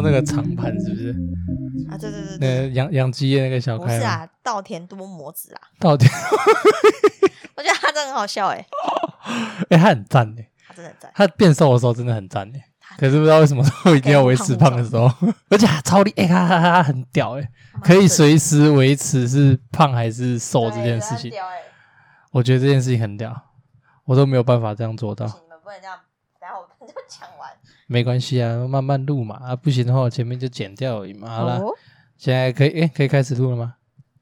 说那个长盘是不是？啊，对对对那对，养养鸡的那个小开。不是啊，稻田多磨子啊。稻田，我觉得他真的很好笑哎，哎，他很赞哎，他真的很赞。他变瘦的时候真的很赞哎。可是不知道为什么都一定要维持胖的时候，而且他超厉哎，他他他很屌哎，可以随时维持是胖还是瘦这件事情。我觉得这件事情很屌，我都没有办法这样做到。你们不能这样，然后我们就讲完。没关系啊，慢慢录嘛啊，不行的话我前面就剪掉而已嘛。好了，哦、现在可以诶，可以开始录了吗？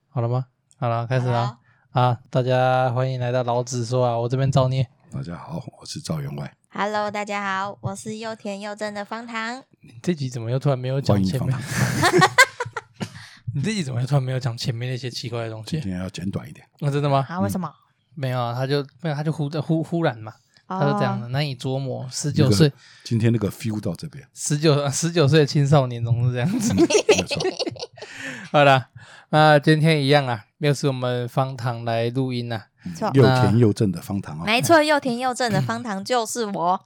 好了吗？好了，开始了啊！大家欢迎来到老子说啊，我这边造孽。大家好，我是赵员外。Hello，大家好，我是又甜又正的方糖。你这集怎么又突然没有讲前面？你这集怎么又突然没有讲前面那些奇怪的东西？今天要简短一点。那、啊、真的吗？啊？为什么？嗯、没有啊，他就没有，他就忽忽忽然嘛，哦、他是这样的难以捉摸。十九岁，今天那个 feel 到这边。十九十九岁的青少年总是这样子。没错。好了，那今天一样啊，又是我们方糖来录音啊。错又甜又正的方糖啊，没错，又甜又正的方糖就是我。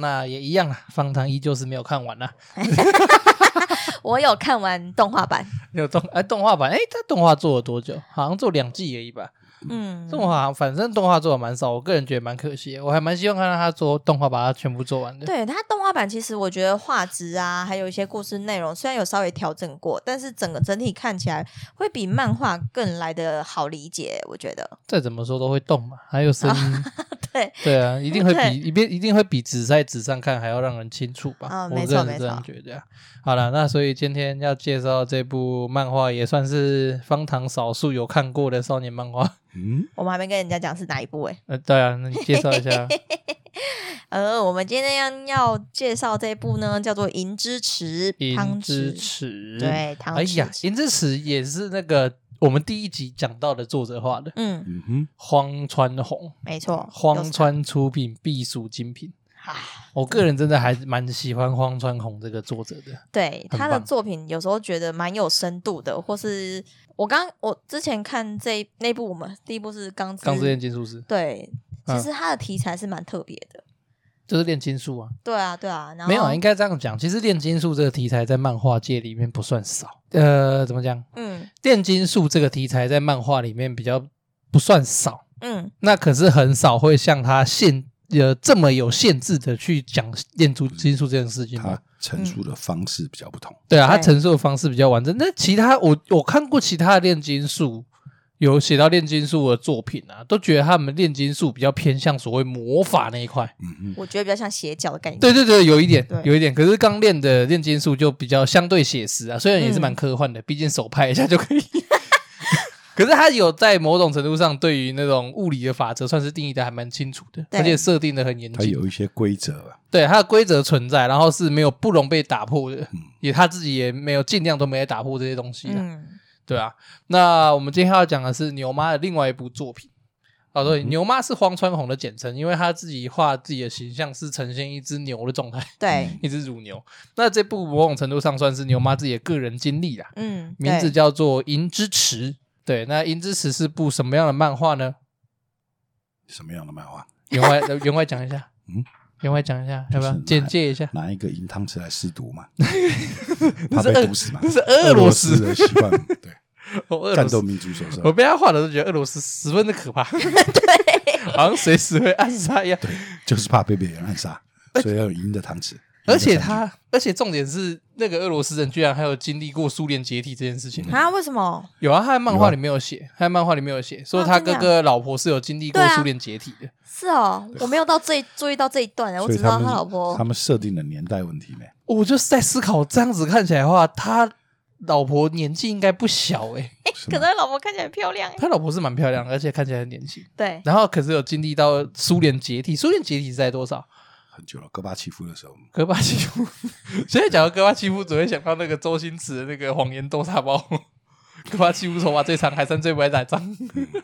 那也一样啊，方糖依旧是没有看完啊。我有看完动画版，有动哎，动画版哎，它动画做了多久？好像做两季而已吧。嗯，动画反正动画做的蛮少，我个人觉得蛮可惜的。我还蛮希望看到他做动画，把它全部做完的。对，他动画版，其实我觉得画质啊，还有一些故事内容，虽然有稍微调整过，但是整个整体看起来会比漫画更来的好理解。我觉得再怎么说都会动嘛，还有声音，对对啊，一定会比一边一定会比纸在纸上看还要让人清楚吧？啊，我没错没错，这样觉得。好了，那所以今天要介绍这部漫画，也算是方糖少数有看过的少年漫画。嗯，我们还没跟人家讲是哪一部诶、欸。呃，对啊，那你介绍一下。呃，我们今天要要介绍这部呢，叫做《银之匙》。银之匙，对，汤匙。哎呀，《银之匙》也是那个我们第一集讲到的作者画的。嗯嗯哼，荒川弘，没错，荒川出品，必属精品。我个人真的还蛮喜欢荒川弘这个作者的，对他的作品有时候觉得蛮有深度的，或是我刚我之前看这那部，我们第一部是《钢之钢之炼金术师》，对，其实他的题材是蛮特别的，就是炼金术啊，对啊，对啊，没有啊，应该这样讲，其实炼金术这个题材在漫画界里面不算少，呃，怎么讲？嗯，炼金术这个题材在漫画里面比较不算少，嗯，那可是很少会像他现。有这么有限制的去讲炼出金术这件事情，他陈述的方式比较不同。嗯、对啊，他陈述的方式比较完整。那其他我我看过其他的炼金术有写到炼金术的作品啊，都觉得他们炼金术比较偏向所谓魔法那一块。嗯嗯，我觉得比较像邪教的概念。对对对，有一点，有一点。可是刚练的炼金术就比较相对写实啊，虽然也是蛮科幻的，毕、嗯、竟手拍一下就可以。可是他有在某种程度上对于那种物理的法则算是定义的还蛮清楚的，而且设定的很严谨。他有一些规则啊，对，它的规则存在，然后是没有不容被打破的，嗯、也他自己也没有尽量都没有打破这些东西的，嗯、对啊。那我们今天要讲的是牛妈的另外一部作品。哦，对，嗯、牛妈是荒川弘的简称，因为他自己画自己的形象是呈现一只牛的状态，对，一只乳牛。那这部某种程度上算是牛妈自己的个人经历啦，嗯，名字叫做《银之匙》。对，那《银之匙》是部什么样的漫画呢？什么样的漫画？员外，员外讲一下。嗯，员外讲一下，要不要简介一下？拿一个银汤匙来试毒嘛？怕被毒死嘛？那是俄罗斯的习惯。对，战斗民族手上。我被他画的都觉得俄罗斯十分的可怕，对，好像随时会暗杀一样。对，就是怕被别人暗杀，所以要有银的汤匙。而且他，而且重点是，那个俄罗斯人居然还有经历过苏联解体这件事情啊？为什么？有啊，他在漫画里没有写，他在漫画里没有写，说他哥哥老婆是有经历过苏联解体的。是哦，我没有到这注意到这一段，我只知道他老婆。他们设定的年代问题没？我就是在思考，这样子看起来的话，他老婆年纪应该不小 哎。可是他老婆看起来很漂亮，他老婆是蛮漂亮，而且看起来很年轻。对，然后可是有经历到苏联解体，苏联解体是在多少？很久了，戈巴契夫的时候，戈巴契夫。现在讲到戈巴契夫，只会想到那个周星驰的那个谎言豆沙包。戈巴契夫头发最长，还算最不会染脏。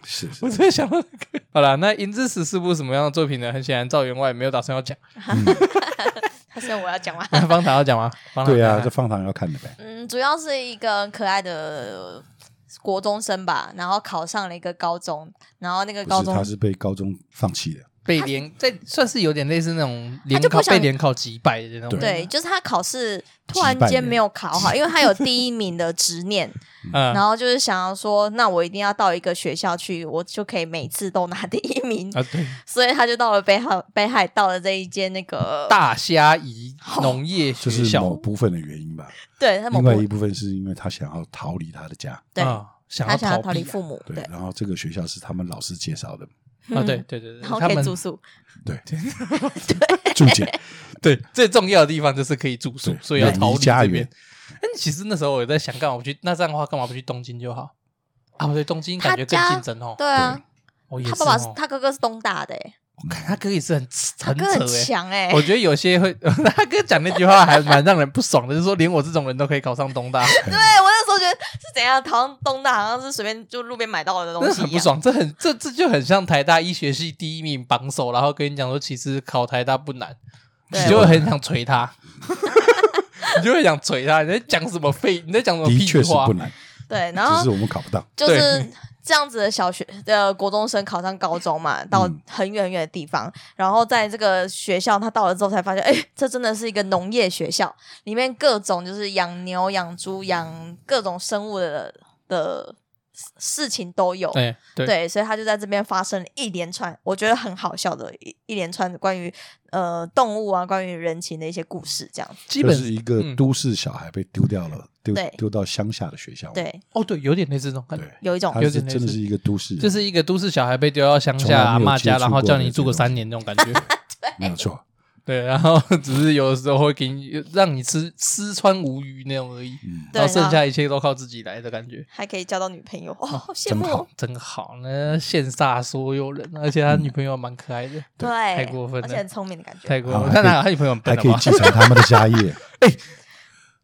是，是，我只会想到那个。好了，那《银之匙》是部什么样的作品呢？很显然，赵员外没有打算要讲。他说我要讲吗？方糖要讲吗？对啊，这方糖要看的呗。嗯，主要是一个可爱的国中生吧，然后考上了一个高中，然后那个高中他是被高中放弃的。被联在算是有点类似那种联考被联考击败的那种。对，就是他考试突然间没有考好，因为他有第一名的执念，嗯，然后就是想要说，那我一定要到一个学校去，我就可以每次都拿第一名啊。对，所以他就到了北海，北海道的这一间那个大虾夷农业 学校，就是某部分的原因吧。对，他另外一部分是因为他想要逃离他的家，对，他想要逃离父母。对，然后这个学校是他们老师介绍的。啊，对对对对，然后可以住宿，对对 住姐，对最重要的地方就是可以住宿，所以要逃离这边。哎，其实那时候我也在想，干嘛不去？那这样的话，干嘛不去东京就好？啊，对，东京感觉更竞争哦。对啊，他爸爸是他哥哥是东大的，我看他哥也是很很很强哎。我觉得有些会，他哥讲那句话还蛮让人不爽的，就是说连我这种人都可以考上东大。对我。我觉得是怎样？好像东大好像是随便就路边买到的东西，很不爽。这很这这就很像台大医学系第一名榜首，然后跟你讲说，其实考台大不难，你就会很想捶他，你就会想捶他。你在讲什么废？你在讲什么屁话？不难，对，然后只是我们考不到，就是。这样子的小学的国中生考上高中嘛，到很远很远的地方，嗯、然后在这个学校，他到了之后才发现，哎，这真的是一个农业学校，里面各种就是养牛、养猪、养各种生物的的事情都有。对对，对，所以他就在这边发生了一连串，我觉得很好笑的一一连串的关于呃动物啊、关于人情的一些故事，这样子。基本是一个都市小孩被丢掉了。嗯丢丢到乡下的学校，对，哦，对，有点类似这种感觉，有一种，有点真的是一个都市，就是一个都市小孩被丢到乡下阿妈家，然后叫你住个三年那种感觉，没有错，对，然后只是有的时候会给你让你吃吃穿无余那种而已，然后剩下一切都靠自己来的感觉，还可以交到女朋友，哦，好羡慕，真好，那羡煞所有人，而且他女朋友蛮可爱的，对，太过分了，而且很聪明的感觉，太过分，了他他女朋友还可以继承他们的家业，哎。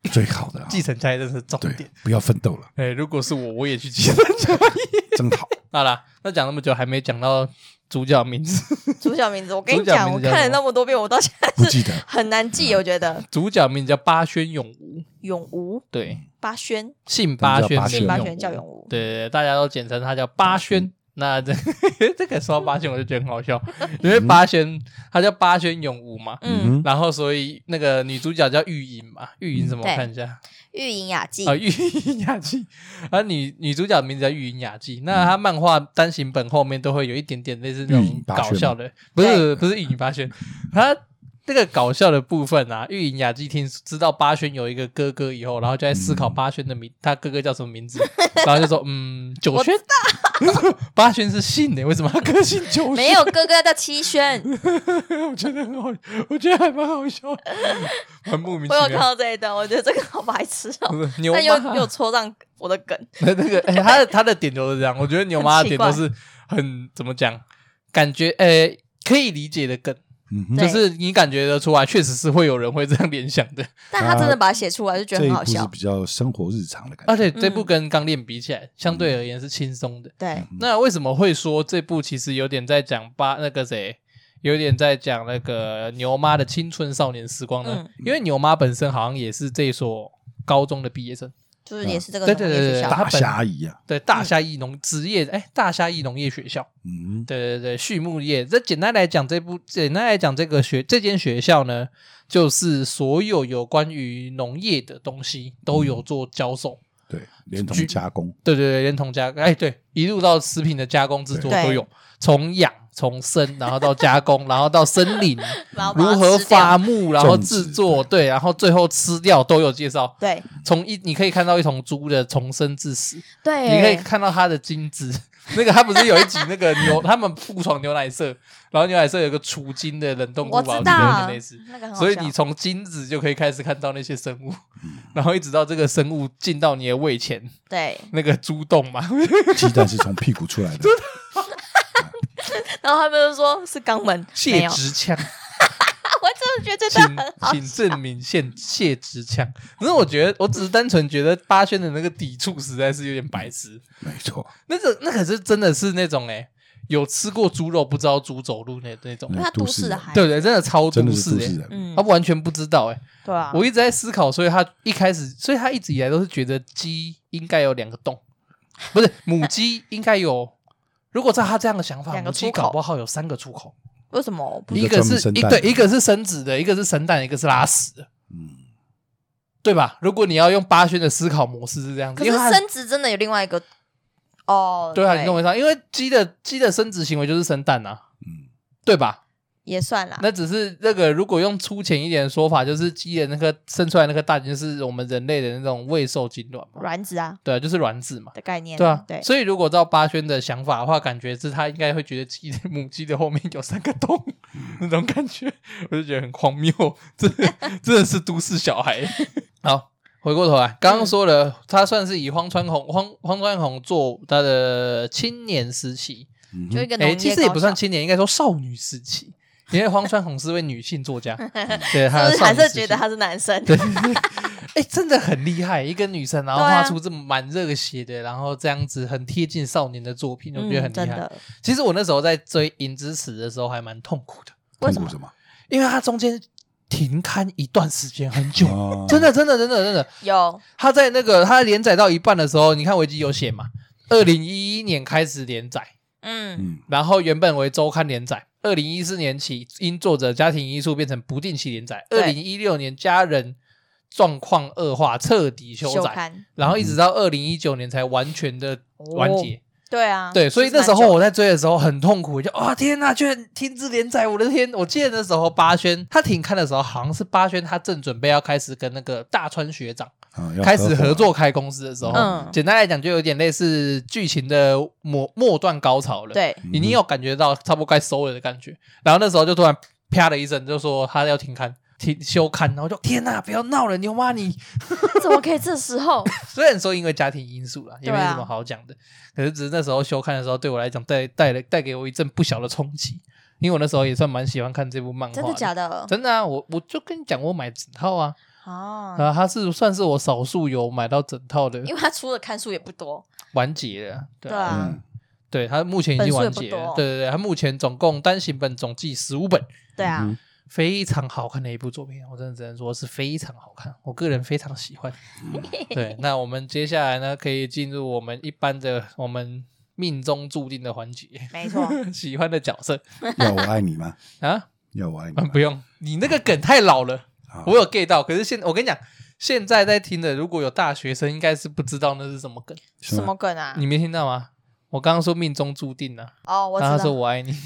最好的继承家业，这是重点，不要奋斗了。哎，如果是我，我也去继承家业，真好。好啦，那讲那么久，还没讲到主角名字。主角名字，我跟你讲，我看了那么多遍，我到现在不记得，很难记。我觉得。主角名字叫八轩永吾，永吾？对，八轩？姓八轩，姓八轩叫永吾，对对，大家都简称他叫八轩。那这 这个说到八仙，我就觉得很好笑，因为八仙他叫八仙永无嘛，嗯，然后所以那个女主角叫玉莹嘛，玉莹怎么看一下？玉莹雅纪啊，玉莹雅纪，啊女女主角的名字叫玉莹雅纪，那她漫画单行本后面都会有一点点类似那种搞笑的，不是不是玉莹八仙，她。这个搞笑的部分啊，玉莹雅纪听知道八轩有一个哥哥以后，然后就在思考八轩的名，他哥哥叫什么名字，然后就说，嗯，九轩。八轩是姓的，为什么他哥姓九轩？没有哥哥叫七轩。我觉得很好，我觉得还蛮好笑，很莫名其妙。我有看到这一段，我觉得这个好白痴哦，但又又戳上我的梗。那个，他的他的点都是这样，我觉得牛妈的点都是很怎么讲，感觉诶可以理解的梗。嗯，就是你感觉得出来，确实是会有人会这样联想的。但他真的把它写出来，就觉得很好笑。是比较生活日常的感觉。而且这部跟《钢炼》比起来，相对而言是轻松的。对。那为什么会说这部其实有点在讲八那个谁，有点在讲那个牛妈的青春少年时光呢？因为牛妈本身好像也是这所高中的毕业生。就是也是这个对对对大虾夷啊，对大虾夷农职业哎，大虾夷农业学校，嗯，对对对，畜牧业。这简单来讲，这部简单来讲，这个学这间学校呢，就是所有有关于农业的东西都有做教授，对，连同加工，对对对，连同加工，哎，对，一路到食品的加工制作都有，从养。从生，然后到加工，然后到森林，如何伐木，然后制作，对，然后最后吃掉都有介绍。对，从一你可以看到一头猪的从生至死，对，你可以看到它的精子。那个他不是有一集那个牛，他们误闯牛奶社，然后牛奶社有个储精的冷冻库，我知道，那个所以你从精子就可以开始看到那些生物，然后一直到这个生物进到你的胃前，对，那个猪洞嘛，鸡蛋是从屁股出来的。然后他们就说是肛门泄殖腔，我真的觉得这段很好，请证明现泄殖腔。可是我觉得，我只是单纯觉得八轩的那个抵触实在是有点白痴。没错，那个那可是真的是那种哎、欸，有吃过猪肉不知道猪走路那那种，他都市的孩子，对对，真的超都市哎、他完全不知道哎、欸，对啊，我一直在思考，所以他一开始，所以他一直以来都是觉得鸡应该有两个洞，不是母鸡应该有。如果照他这样的想法，母鸡搞不好有三个出口。为什么？一个是一对，一个是生子的，一个是生蛋，一个是拉屎的。嗯，对吧？如果你要用八轩的思考模式是这样子，可是生殖真的有另外一个哦。对啊，你懂我意思？因为鸡的鸡的生殖行为就是生蛋啊，嗯，对吧？也算啦，那只是那个，如果用粗浅一点的说法，就是鸡的那个生出来那个蛋，就是我们人类的那种未受精卵嘛，卵子啊，对啊，就是卵子嘛的概念，对啊，对。所以如果照八轩的想法的话，感觉是他应该会觉得鸡的母鸡的后面有三个洞，那种感觉，我就觉得很荒谬，真的真的是都市小孩。好，回过头来，刚刚说了，他算是以荒川弘荒荒川弘做他的青年时期，就一个哎，其实也不算青年，应该说少女时期。因为荒川弘是位女性作家，对，她还是觉得他是男生。对，哎，真的很厉害，一个女生，然后画出这么蛮热血的，然后这样子很贴近少年的作品，我觉得很厉害。其实我那时候在追《银之匙》的时候还蛮痛苦的，为什么？因为它中间停刊一段时间很久，真的，真的，真的，真的有。他在那个他连载到一半的时候，你看维基有写嘛？二零一一年开始连载，嗯，然后原本为周刊连载。二零一四年起，因作者家庭因素变成不定期连载。二零一六年家人状况恶化，彻底休载，刊然后一直到二零一九年才完全的完结。哦对啊，对，所以那时候我在追的时候很痛苦，就啊、哦、天呐，居然停止连载，我的天！我记得那时候八轩他停刊的时候，好像是八轩他正准备要开始跟那个大川学长、嗯、开始合作开公司的时候，嗯、简单来讲就有点类似剧情的末末段高潮了，对，已经有感觉到差不多该收了的感觉，然后那时候就突然啪的一声，就说他要停刊。停休刊，然后就天呐，不要闹了，牛妈你 怎么可以这时候？虽然说因为家庭因素啦，也没什么好讲的，啊、可是只是那时候休刊的时候，对我来讲带带了带给我一阵不小的冲击，因为我那时候也算蛮喜欢看这部漫画。真的假的？真的啊，我我就跟你讲，我买整套啊，哦，啊，他是算是我少数有买到整套的，因为他出的刊数也不多，完结了，对，对啊，嗯、对他目前已经完结了，对对对，他目前总共单行本总计十五本，对啊。嗯 非常好看的一部作品，我真的只能说是非常好看，我个人非常喜欢。对，那我们接下来呢，可以进入我们一般的我们命中注定的环节。没错，喜欢的角色要我爱你吗？啊，要我爱你？不用，你那个梗太老了，我有 get 到。可是现我跟你讲，现在在听的如果有大学生，应该是不知道那是什么梗。什么梗啊？你没听到吗？我刚刚说命中注定了。哦，我知道。他说我爱你。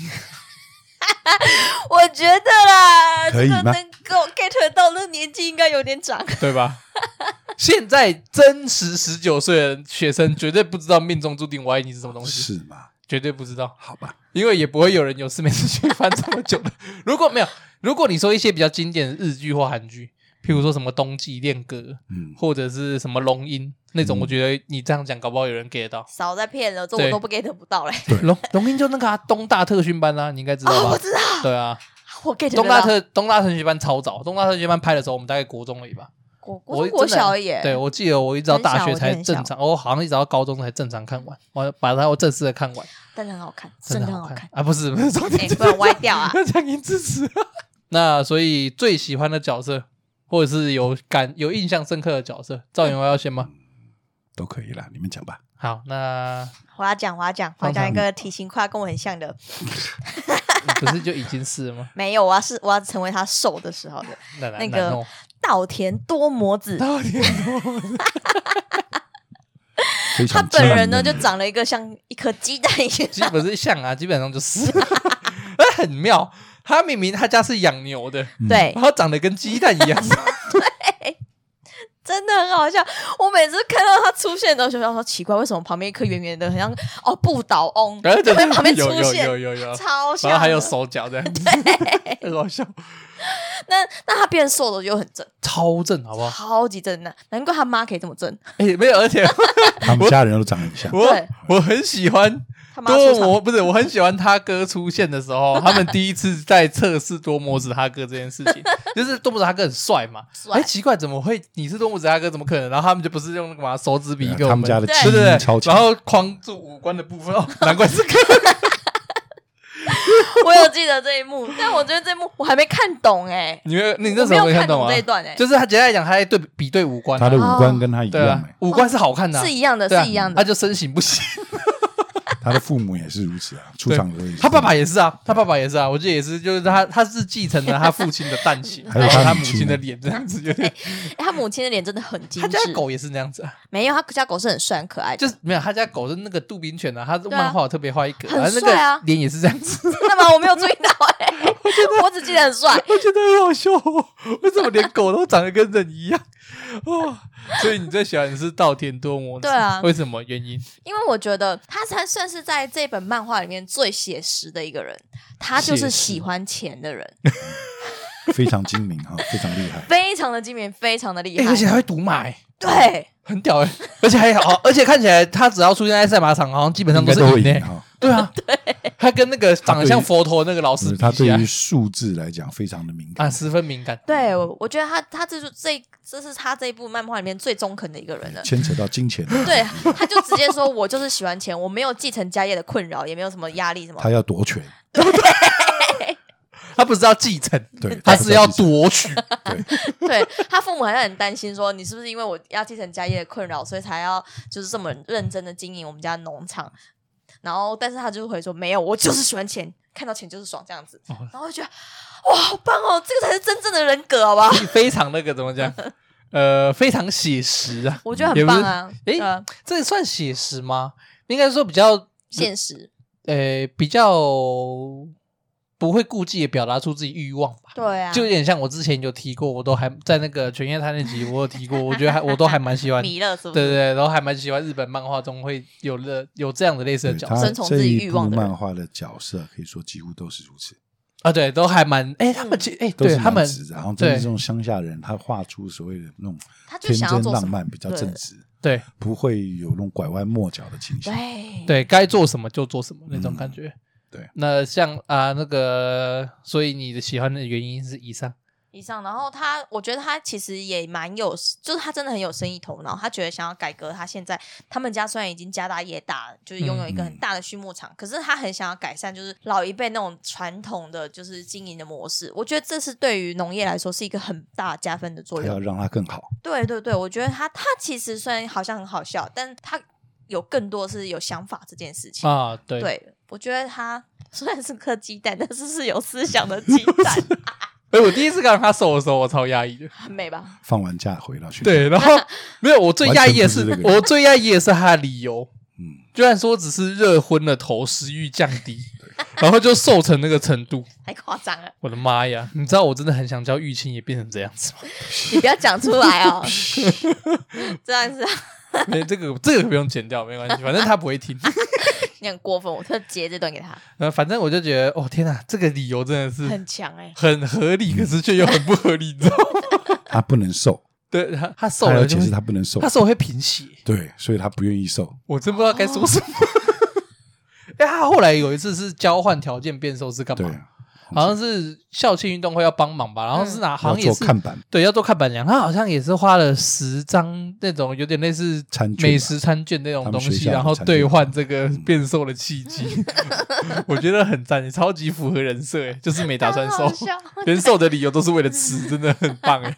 我觉得啦，可以吗？能够 get 到那年纪应该有点长，对吧？现在真实十九岁的学生绝对不知道命中注定我爱你是什么东西，是吗？绝对不知道，好吧？因为也不会有人有事没事去翻这么久的。如果没有，如果你说一些比较经典的日剧或韩剧。譬如说什么冬季恋歌，嗯，或者是什么龙樱那种，我觉得你这样讲，搞不好有人 get 到。少在骗了，这我都不 get 不到嘞。龙龙樱就那个东大特训班啊，你应该知道吧？我知道。对啊，我 get 东大特东大特训班超早，东大特训班拍的时候，我们大概国中而已吧。国国国小而已。对，我记得我一直到大学才正常，我好像一直到高中才正常看完，我把它我正式的看完。但是很好看，真的很好看啊！不是不是，不能歪掉啊！讲银之匙。那所以最喜欢的角色。或者是有感有印象深刻的角色，赵元华要先吗？都可以啦，你们讲吧。好，那我要讲，我要讲，我要讲一个体型快跟我很像的，不是就已经是了吗？没有，我要是我要成为他瘦的时候的那个稻田多磨子。稻田多 他本人呢就长了一个像一颗鸡蛋一样，基本是像啊，基本上就是，很妙。他明明他家是养牛的，对，然后长得跟鸡蛋一样，对，真的很好笑。我每次看到他出现的时候，就想说奇怪，为什么旁边一颗圆圆的，很像哦不倒翁，在旁边出现，有有有有，超像，然后还有手脚这样，对，很好笑。那那他变瘦了就很正，超正，好不好？超级正的，难怪他妈可以这么正。哎，没有，而且 他们家人都长得很像。对，我很喜欢。多磨不是，我很喜欢他哥出现的时候，他们第一次在测试多磨子他哥这件事情，就是多磨子他哥很帅嘛。哎，奇怪，怎么会你是多磨子他哥？怎么可能？然后他们就不是用那个嘛手指比一个他们家的对对对，然后框住五官的部分哦，难怪是哥。我有记得这一幕，但我觉得这一幕我还没看懂哎。你没你那时候没看懂这一段哎，就是他简单来讲，他在对比对五官，他的五官跟他一样，五官是好看的，是一样的，是一样的，他就身形不行。他的父母也是如此啊，出场的他爸爸也是啊，他爸爸也是啊，我记得也是，就是他他是继承了他父亲的蛋型，还有他母亲的脸这样子，有点。他母亲的脸真的很精致。他家狗也是那样子啊？没有，他家狗是很帅很可爱，就是没有他家狗是那个杜宾犬啊，他漫画特别画一个，很帅啊，脸也是这样子。真的吗？我没有注意到哎，我觉得我只记得很帅，我觉得很好笑，为什么连狗都长得跟人一样？哦，所以你最喜欢的是稻田多摩？对啊，为什么原因？因为我觉得他才算是在这本漫画里面最写实的一个人，他就是喜欢钱的人，非常精明哈，非常厉害，非常的精明，非常的厉害，而且还会赌马，对，很屌哎，而且还好，而且看起来他只要出现在赛马场，好像基本上都是赢哈。对啊，对，他跟那个长得像佛陀那个老师，他对于数字来讲非常的敏感。啊，十分敏感。对，我我觉得他他这是这这是他这一部漫画里面最中肯的一个人了。牵扯到金钱，对，他就直接说，我就是喜欢钱，我没有继承家业的困扰，也没有什么压力什么。他要夺权，对，他不是要继承，对，他是要夺取。对，对他父母还是很担心，说你是不是因为我要继承家业的困扰，所以才要就是这么认真的经营我们家农场。然后，但是他就会说没有，我就是喜欢钱，看到钱就是爽这样子。然后就觉得哇，好棒哦，这个才是真正的人格，好不好？非常那个怎么讲？呃，非常写实啊，我觉得很棒啊。哎，这算写实吗？应该说比较现实。呃，比较。不会顾忌的表达出自己欲望吧？对啊，就有点像我之前有提过，我都还在那个《犬夜叉》那集，我有提过，我觉得还我都还 蛮喜欢，弥勒是不是？对对对，然后还蛮喜欢日本漫画中会有的有这样的类似的角色，遵从自己欲望的漫画的角色，可以说几乎都是如此。啊。对，都还蛮哎，他们其实哎，对他们，然后对。这种乡下人，他画出所谓的那种天真浪漫，比较正直，对，不会有那种拐弯抹角的情绪，对。对，该做什么就做什么那种感觉。对，那像啊那个，所以你的喜欢的原因是以上，以上，然后他，我觉得他其实也蛮有，就是他真的很有生意头脑，他觉得想要改革。他现在他们家虽然已经家大业大，就是拥有一个很大的畜牧场，嗯、可是他很想要改善，就是老一辈那种传统的就是经营的模式。我觉得这是对于农业来说是一个很大加分的作用，要让它更好。对对对，我觉得他他其实虽然好像很好笑，但他有更多是有想法这件事情啊，对对。我觉得他虽然是颗鸡蛋，但是是有思想的鸡蛋。哎，我第一次看到他瘦的时候，我超压抑的。很美吧？放完假回到学校。对，然后没有，我最压抑的是，我最压抑的是他的理由。嗯，居然说只是热昏了头，食欲降低，然后就瘦成那个程度，太夸张了。我的妈呀！你知道我真的很想叫玉清也变成这样子吗？你不要讲出来哦。这样子。没这个，这个不用剪掉，没关系，反正他不会听。你很过分，我特截这段给他。呃，反正我就觉得，哦天哪，这个理由真的是很强哎，很合理，可是却又很不合理，你知道吗？他不能瘦，对他，他瘦了，而且是他不能瘦，他瘦会贫血，对，所以他不愿意瘦。我真不知道该说什么。哎，他后来有一次是交换条件变瘦，是干嘛？好像是校庆运动会要帮忙吧，然后是哪？好像也是对，要做看板娘。他好像也是花了十张那种有点类似美食餐券那种东西，然后兑换这个变瘦的契机。我觉得很赞，超级符合人设，就是没打算瘦，连瘦的理由都是为了吃，真的很棒哎，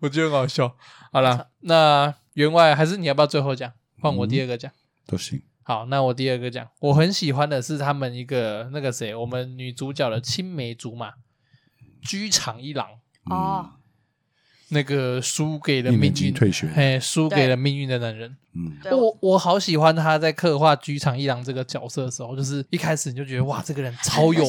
我觉得很好笑。好了，那员外还是你要不要最后讲？换我第二个讲都行。好，那我第二个讲，我很喜欢的是他们一个那个谁，我们女主角的青梅竹马居长一郎哦，那个输给了命运退学，嘿，输给了命运的男人。嗯，我我好喜欢他在刻画居长一郎这个角色的时候，就是一开始你就觉得哇，这个人超有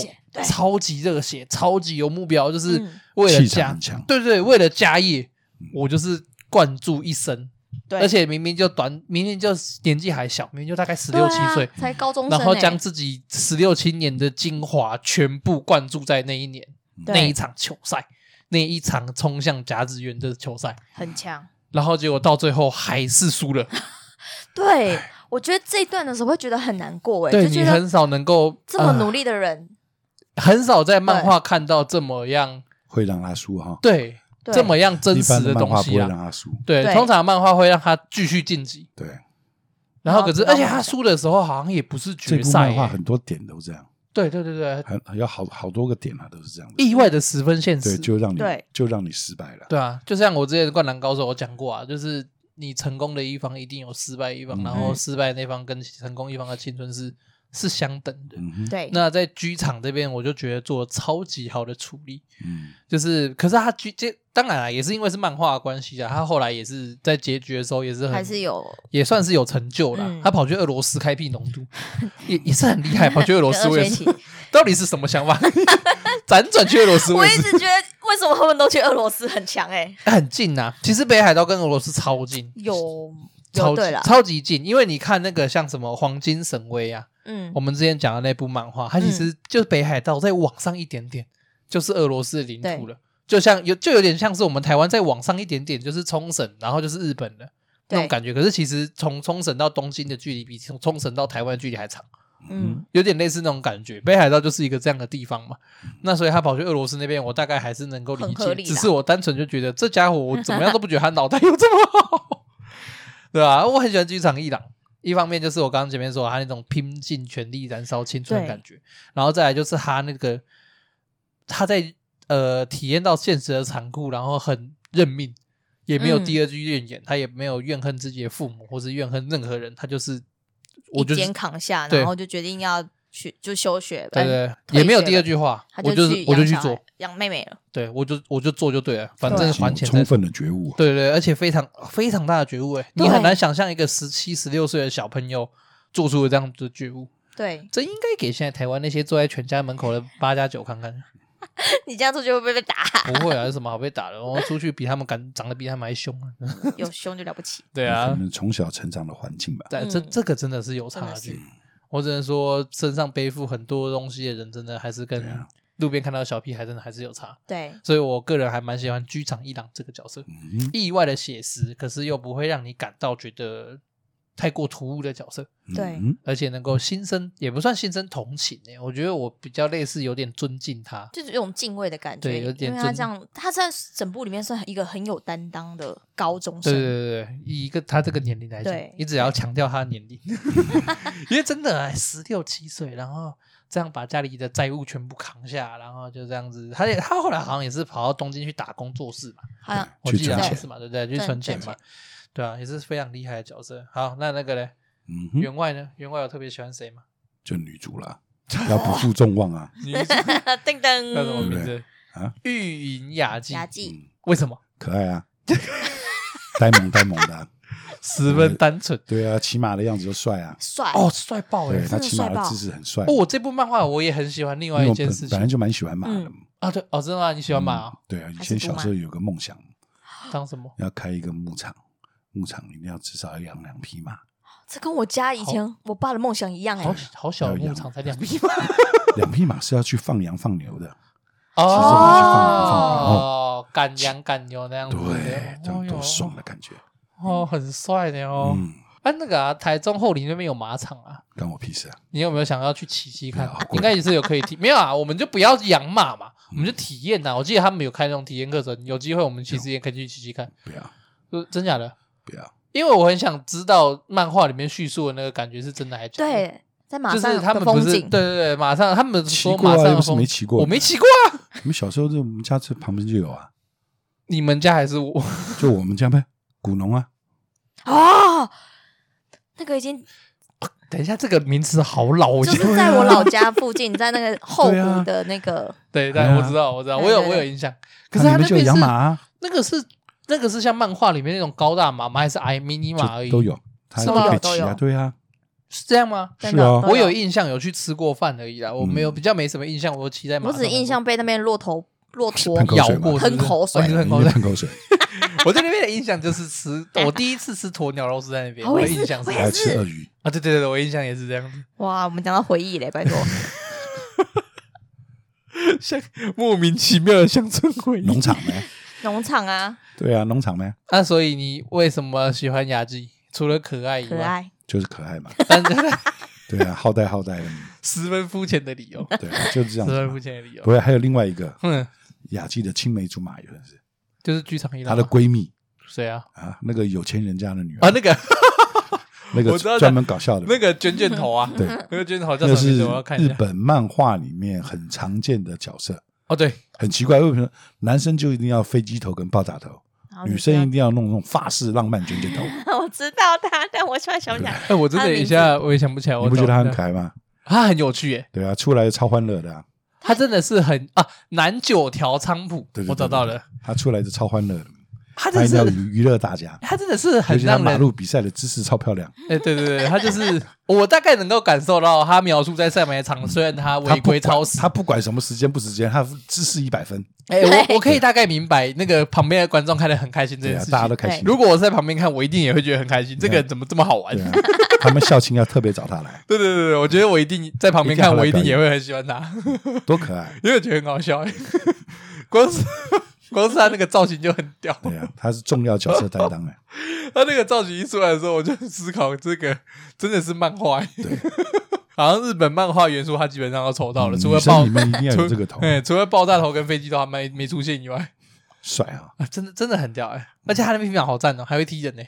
超级热血，超级有目标，就是为了家，对对，为了家业，我就是灌注一生。对，而且明明就短，明明就年纪还小，明明就大概十六七岁，才高中生，然后将自己十六七年的精华全部灌注在那一年那一场球赛，那一场冲向甲子园的球赛，很强。然后结果到最后还是输了。对，我觉得这一段的时候会觉得很难过，哎，对，你很少能够这么努力的人，很少在漫画看到这么样会让他输哈。对。这么样真实的东西啊！对，通常漫画会让他继续晋级。对，然后可是，而且他输的时候好像也不是决赛。漫画很多点都这样。对对对对，很有好好多个点啊，都是这样。意外的十分现实，对，就让你就让你失败了。对啊，就像我之前《灌篮高手》我讲过啊，就是你成功的一方一定有失败一方，然后失败那方跟成功一方的青春是是相等的。对。那在剧场这边，我就觉得做超级好的处理。嗯，就是，可是他剧这当然啊，也是因为是漫画的关系啊。他后来也是在结局的时候，也是很还是有，也算是有成就了。他跑去俄罗斯开辟农都，也也是很厉害。跑去俄罗斯，为什么？到底是什么想法？辗转去俄罗斯，我一直觉得为什么他们都去俄罗斯很强？哎，很近呐。其实北海道跟俄罗斯超近，有。超级超级近，因为你看那个像什么黄金神威啊，嗯，我们之前讲的那部漫画，它其实就是北海道再往上一点点，就是俄罗斯的领土了，就像有就有点像是我们台湾再往上一点点，就是冲绳，然后就是日本的那种感觉。可是其实从冲绳到东京的距离比从冲绳到台湾的距离还长，嗯，有点类似那种感觉。北海道就是一个这样的地方嘛，那所以他跑去俄罗斯那边，我大概还是能够理解，只是我单纯就觉得这家伙我怎么样都不觉得他脑袋有这么好。对啊，我很喜欢剧场一郎。一方面就是我刚刚前面说他那种拼尽全力燃烧青春的感觉，然后再来就是他那个他在呃体验到现实的残酷，然后很认命，也没有第二句怨言，嗯、他也没有怨恨自己的父母或是怨恨任何人，他就是我就肩扛下，然后就决定要。去就休学，对对，也没有第二句话，我就是我就去做养妹妹了。对，我就我就做就对了，反正还钱。充分的觉悟，对对，而且非常非常大的觉悟哎，你很难想象一个十七十六岁的小朋友做出了这样的觉悟。对，这应该给现在台湾那些坐在全家门口的八加九看看。你这样出去会不会被打？不会啊，有什么好被打的？我出去比他们敢长得比他们还凶啊！有凶就了不起。对啊，从小成长的环境吧。对，这这个真的是有差距。我只能说，身上背负很多东西的人，真的还是跟路边看到小屁孩，真的还是有差。对，所以我个人还蛮喜欢居长一郎这个角色，嗯、意外的写实，可是又不会让你感到觉得。太过突兀的角色，对，而且能够心生也不算心生同情诶，我觉得我比较类似有点尊敬他，就是有种敬畏的感觉，对，有点。因为他这样，他在整部里面是一个很有担当的高中生，对对对对，以一个他这个年龄来讲，你只要强调他的年龄，因为真的十六七岁，然后这样把家里的债务全部扛下，然后就这样子，他也他后来好像也是跑到东京去打工做事嘛，好像我记得是嘛，对不对？去存钱嘛。对啊，也是非常厉害的角色。好，那那个嘞，嗯哼，员外呢？员外有特别喜欢谁吗？就女主啦，要不负众望啊。女主，噔噔，叫什么名字啊？玉隐雅纪。雅纪，为什么？可爱啊，呆萌呆萌的，十分单纯。对啊，骑马的样子就帅啊，帅哦，帅爆哎！他骑马的姿势很帅。哦，这部漫画我也很喜欢。另外一件事情，本来就蛮喜欢马的啊。对哦，真的吗？你喜欢马？对啊，以前小时候有个梦想，当什么？要开一个牧场。牧场一定要至少要养两匹马，这跟我家以前我爸的梦想一样哎。好好小的牧场才两匹马，两匹马是要去放羊放牛的 哦。哦，赶羊赶牛那样子，对，这样多爽的感觉哦，很帅的哦。哎，那个啊，台中后里那边有马场啊，关我屁事啊！你有没有想要去骑骑看？应该也是有可以体，没有啊？我们就不要养马嘛，我们就体验呐。我记得他们有开那种体验课程，有机会我们其实也可以去骑骑看。不要，是真假的？不要，因为我很想知道漫画里面叙述的那个感觉是真的还是假的？对，在马上就是他们不是对对对，马上他们说马上是没骑过，我没骑过啊。我们小时候在我们家这旁边就有啊。你们家还是我？就我们家呗，古农啊。哦，那个已经，等一下，这个名词好老，就是在我老家附近，在那个后湖的那个。对对，我知道，我知道，我有我有印象。可是他那边是养马，那个是。那个是像漫画里面那种高大马吗？还是矮迷你马而已？都有，是吗？都有，对啊，是这样吗？是啊，我有印象有去吃过饭而已啦，我没有比较没什么印象，我骑在马上。我只印象被那边骆驼骆驼咬过，喷口水，喷口水。我对那边的印象就是吃，我第一次吃鸵鸟肉是在那边，我的印象是还吃鳄鱼啊，对对对，我印象也是这样子。哇，我们讲到回忆嘞，拜托，像莫名其妙的乡村回忆，农场呢？农场啊，对啊，农场咩？那所以你为什么喜欢雅纪？除了可爱以外，可爱就是可爱嘛。对啊，好带好带的，十分肤浅的理由。对，就是这样。十分肤浅的理由。不会，还有另外一个，嗯，雅纪的青梅竹马，有的是，就是剧场一郎她的闺蜜，谁啊？啊，那个有钱人家的女儿啊，那个，那个专门搞笑的，那个卷卷头啊，对，那个卷卷头叫什么？我要看一下。日本漫画里面很常见的角色。哦，对，很奇怪，为什么男生就一定要飞机头跟爆炸头，女生一定要弄那种法式浪漫卷卷头？我知道他，但我突然想不起来。哎，我真的一下我也想不起来。你不觉得他很可爱吗？他很有趣耶。对啊，出来超欢乐的。他真的是很啊，南九条仓普，我找到了，他出来是超欢乐的。他真的是娱乐大家，他真的是很让马路比赛的姿势超漂亮。哎，对对对，他就是我大概能够感受到他描述在赛马场，虽然他违规超时，他不管什么时间不时间，他姿势一百分。哎，我我可以大概明白那个旁边的观众看得很开心这件事情，大家都开心。如果我在旁边看，我一定也会觉得很开心。这个人怎么这么好玩？他们校庆要特别找他来。对对对对，我觉得我一定在旁边看，我一定也会很喜欢他，多可爱，因为我觉得很好笑。光是。光是他那个造型就很屌，对啊，他是重要角色担当哎。他那个造型一出来的时候，我就思考这个真的是漫画，对，好像日本漫画元素他基本上都抽到了，除了爆，里面一定要有这个头，哎，除了爆炸头跟飞机头还没没出现以外，帅啊，真的真的很屌哎，而且他那匹马好赞哦，还会踢人呢，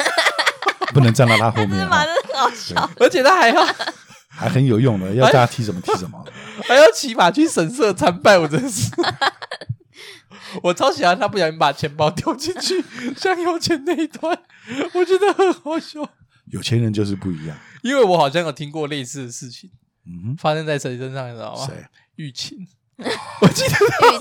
不能站到他后面，马真的好笑，而且他还要还很有用的，要大家踢什么踢什么，还要骑马去神社参拜，我真是。我超喜欢他不小心把钱包丢进去，像有钱那一段，我觉得很好笑。有钱人就是不一样，因为我好像有听过类似的事情，嗯，发生在谁身上，你知道吗？谁？玉琴，我记得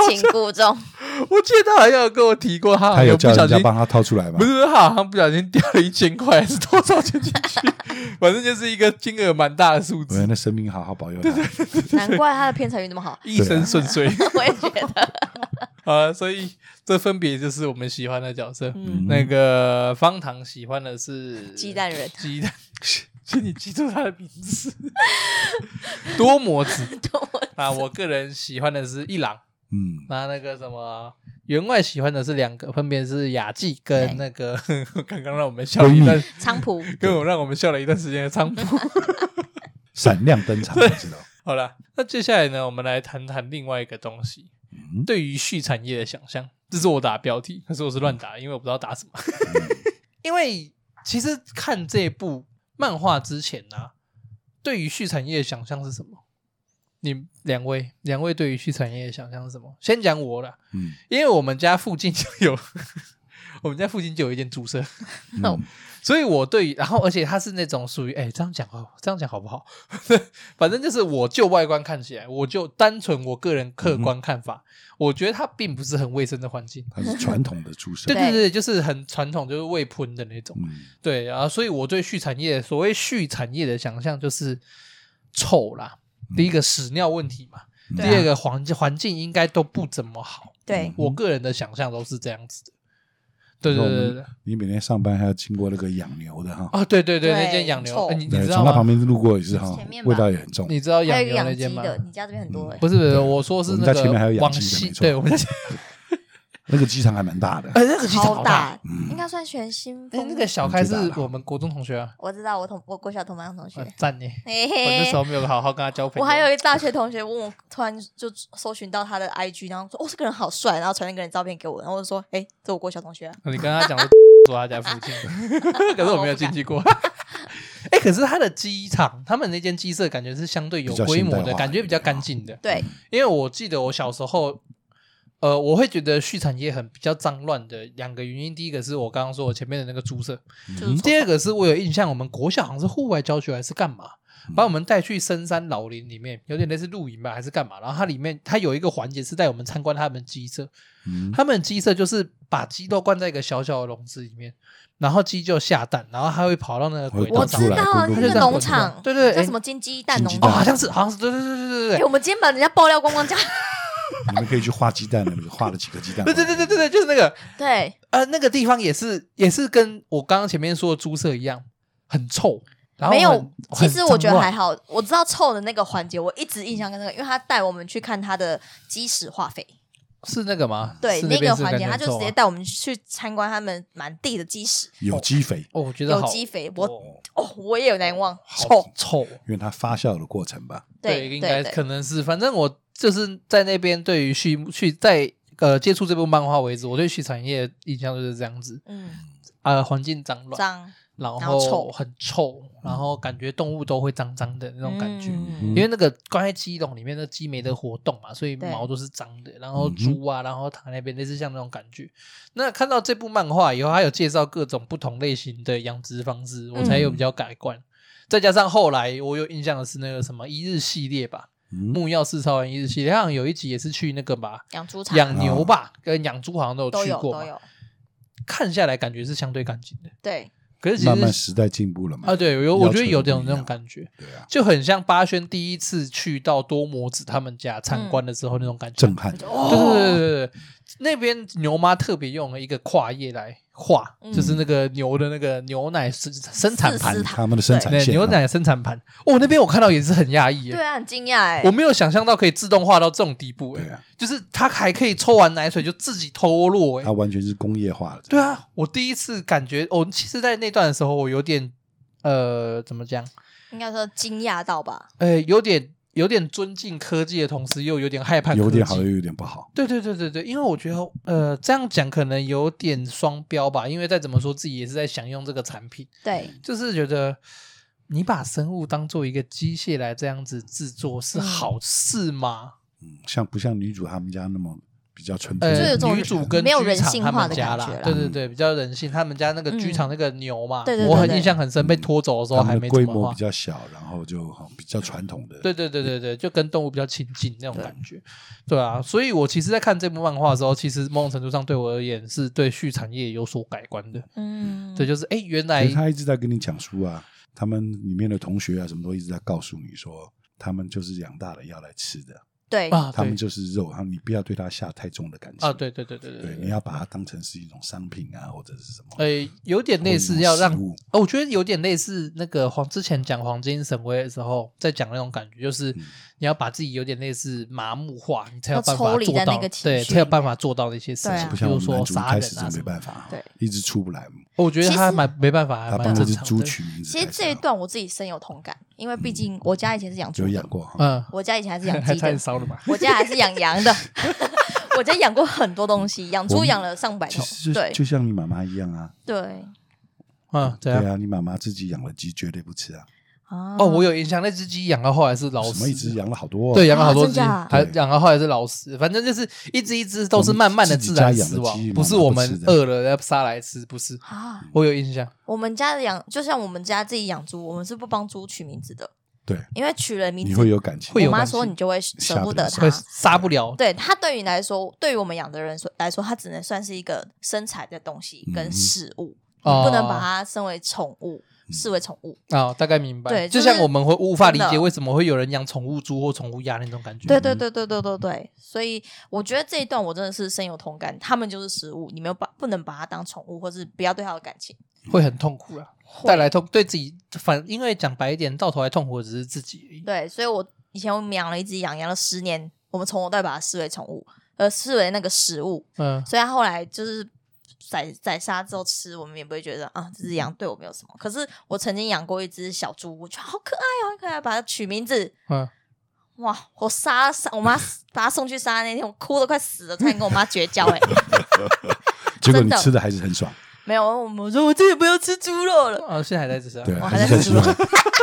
欲擒故纵。我记得他好像有跟我提过，他他有叫人家帮他掏出来吗？不是，他好像不小心掉了一千块，还是多少钱进去？反正就是一个金额蛮大的数字。那神明好好保佑他，难怪他的偏财运那么好，一生顺遂。我也觉得。啊，所以这分别就是我们喜欢的角色。嗯、那个方糖喜欢的是鸡蛋人，鸡蛋，请你记住他的名字，多摩子。多摩子啊，我个人喜欢的是一郎。嗯，那那个什么员外喜欢的是两个，分别是雅纪跟那个 刚刚让我们笑了一段仓普，跟我让我们笑了一段时间的仓普，闪亮登场，你知道？好了，那接下来呢，我们来谈谈另外一个东西。对于畜产业的想象，这是我打的标题，可是我是乱打，因为我不知道打什么。因为其实看这部漫画之前呢、啊，对于畜产业的想象是什么？你两位，两位对于畜产业的想象是什么？先讲我了，嗯，因为我们家附近就有，我们家附近就有一间猪舍。嗯 所以，我对于，然后，而且它是那种属于，哎，这样讲哦，这样讲好不好？反正就是，我就外观看起来，我就单纯我个人客观看法，嗯、我觉得它并不是很卫生的环境。它是传统的出生，对对对，就是很传统，就是未喷的那种。嗯、对，啊，所以我对畜产业，所谓畜产业的想象就是臭啦。嗯、第一个屎尿问题嘛，嗯、第二个环境环境应该都不怎么好。对，我个人的想象都是这样子的。对对对对，你每天上班还要经过那个养牛的哈？啊，对对对，那间养牛，你你知道？从他旁边路过也是哈，味道也很重。你知道养牛那间吗？你家这边很多哎。不是不是，我说是那个前面还有养鸡的，对，我们家。那个机场还蛮大的，哎，那个机场好大，应该算全新。哎，那个小开是我们国中同学啊，我知道，我同我国小同班同学，赞呢。我那时候没有好好跟他交朋友。我还有一大学同学问我，突然就搜寻到他的 IG，然后说：“哦，这个人好帅。”然后传那个人照片给我，然后我就说：“哎，这我国小同学。”你跟他讲 说他家附近的，可是我没有进去过。哎，可是他的机场，他们那间鸡舍感觉是相对有规模的，感觉比较干净的。对，因为我记得我小时候。呃，我会觉得畜产业很比较脏乱的两个原因，第一个是我刚刚说我前面的那个猪舍，嗯、第二个是我有印象，我们国小好像是户外教学还是干嘛，把我们带去深山老林里面，有点类似露营吧，还是干嘛？然后它里面它有一个环节是带我们参观他们鸡舍，嗯、他们鸡舍就是把鸡都关在一个小小的笼子里面，然后鸡就下蛋，然后它会跑到那个轨道上，我知道啊那个农场，对对，对，叫什么金鸡蛋农场，哦，好像是，好像是，对对对对对对，我们今天把人家爆料光光讲。你们可以去画鸡蛋的，画了几个鸡蛋？对对对对对对，就是那个。对，呃，那个地方也是也是跟我刚刚前面说的猪舍一样，很臭。然后没有，其实我觉得还好。我知道臭的那个环节，我一直印象跟那个，因为他带我们去看他的鸡屎化肥，是那个吗？对，那个环节，他就直接带我们去参观他们满地的鸡屎，有机肥。哦，我觉得有机肥，我哦，我也有难忘，臭臭，因为它发酵的过程吧。对，应该可能是，反正我。就是在那边，对于畜畜在呃接触这部漫画为止，我对畜产业印象就是这样子。嗯，啊，环境脏乱，脏，然后臭很臭，然后感觉动物都会脏脏的那种感觉。因为那个关在鸡笼里面，那鸡没得活动嘛，所以毛都是脏的。然后猪啊，然后躺那边，类似像那种感觉。那看到这部漫画以后，还有介绍各种不同类型的养殖方式，我才有比较改观。再加上后来我有印象的是那个什么一日系列吧，嗯、木曜四超人一日系列，好像有一集也是去那个吧，养猪场、养牛吧，哦、跟养猪好像都有去过都有，都有。看下来感觉是相对干净的，对。可是其实慢慢时代进步了嘛？啊，对，有我觉得有这种那种感觉，对啊，就很像八轩第一次去到多摩子他们家参观的时候那种感觉，震撼。对对对对对，那边牛妈特别用了一个跨页来。画就是那个牛的那个牛奶生生产盘，他们的生产线，牛奶生产盘。哦，那边我看到也是很讶异，对啊，很惊讶哎，我没有想象到可以自动化到这种地步，哎，就是它还可以抽完奶水就自己脱落，哎，它完全是工业化的。对啊，我第一次感觉，哦，其实，在那段的时候，我有点，呃，怎么讲？应该说惊讶到吧？哎，有点。有点尊敬科技的同时，又有点害怕科技。有点好，又有点不好。对对对对对，因为我觉得，呃，这样讲可能有点双标吧。因为再怎么说，自己也是在享用这个产品。对，就是觉得你把生物当做一个机械来这样子制作，是好事吗？嗯，像不像女主他们家那么？比较纯粹，呃，女主跟剧场他们家啦，对对对，比较人性。他们家那个剧场那个牛嘛，我很印象很深，被拖走的时候还没规模比较小，然后就比较传统的。对对对对对，就跟动物比较亲近那种感觉。对啊，所以我其实，在看这部漫画的时候，其实某种程度上对我而言，是对畜产业有所改观的。嗯，对，就是哎，原来他一直在跟你讲书啊，他们里面的同学啊，什么都一直在告诉你说，他们就是养大了要来吃的。对啊，他们就是肉，然后你不要对它下太重的感情啊。对对对对对，对，你要把它当成是一种商品啊，或者是什么？呃，有点类似要让，哦，我觉得有点类似那个黄之前讲黄金神威的时候，在讲那种感觉，就是你要把自己有点类似麻木化，你才有办法做到，对，才有办法做到那些事情。不像我们男主杀人啊，没办法，对，一直出不来。我觉得他蛮没办法，他帮那只猪取名字。其实这一段我自己深有同感，因为毕竟我家以前是养猪，有养过，嗯，我家以前还是养 鸡的，烧的吧，我家还是养羊的，我家养过很多东西，养猪养了上百头，对，就像你妈妈一样啊，对，啊，对啊，你妈妈自己养了鸡，绝对不吃啊。哦，我有印象，那只鸡养到后来是老死，什么一直养了好多，对，养了好多只，还养到后来是老死，反正就是一只一只都是慢慢的自然死亡，不是我们饿了要杀来吃，不是啊，我有印象。我们家的养，就像我们家自己养猪，我们是不帮猪取名字的，对，因为取了名字你会有感情，我妈说你就会舍不得它，杀不了。对，它对于你来说，对于我们养的人说来说，它只能算是一个生财的东西跟食物，你不能把它升为宠物。视为宠物啊，大概明白。对，就像我们会无法理解为什么会有人养宠物猪或宠物鸭那种感觉。对对对对对对对，所以我觉得这一段我真的是深有同感。他们就是食物，你没有把不能把它当宠物，或是不要对它有感情，会很痛苦啊，带来痛对自己反，因为讲白一点，到头来痛苦的只是自己。对，所以我以前我们养了一只羊，养了十年，我们从头到尾把它视为宠物，呃视为那个食物。嗯，所以它后来就是。宰宰杀之后吃，我们也不会觉得啊，这只羊对我没有什么。可是我曾经养过一只小猪，我觉得好可爱哦，好可爱，把它取名字。嗯，哇，我杀杀我妈 把它送去杀那天，我哭得快死了，差点跟我妈绝交哎。结果你吃的还是很爽。没有，我说我再也不要吃猪肉了。啊，现在还在吃啊？对，我还在吃猪肉。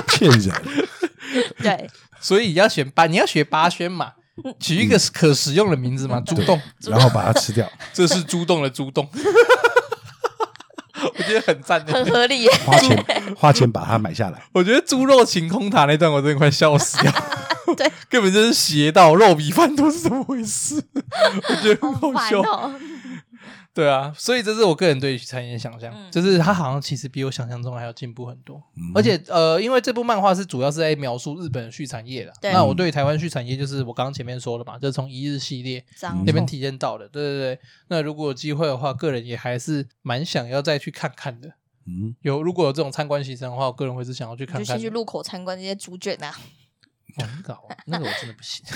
骗人。对，所以要选八，你要学八轩嘛，取一个可食用的名字嘛，猪洞，然后把它吃掉。这是猪洞的猪洞。我觉得很赞，很合理。花钱 花钱把它买下来。我觉得猪肉晴空塔那段我真的快笑死掉。对，根本就是邪道，肉米饭都是怎么回事？我觉得很好笑。对啊，所以这是我个人对产业想象，嗯、就是它好像其实比我想象中还要进步很多。嗯、而且呃，因为这部漫画是主要是在描述日本的畜产业的，对那我对台湾畜产业就是我刚刚前面说的嘛，就是从一日系列那边体验到的。对对对，那如果有机会的话，个人也还是蛮想要再去看看的。嗯，有如果有这种参观行程的话，我个人会是想要去看看。就先去路口参观这些猪圈呐。哇，那个那个我真的不行。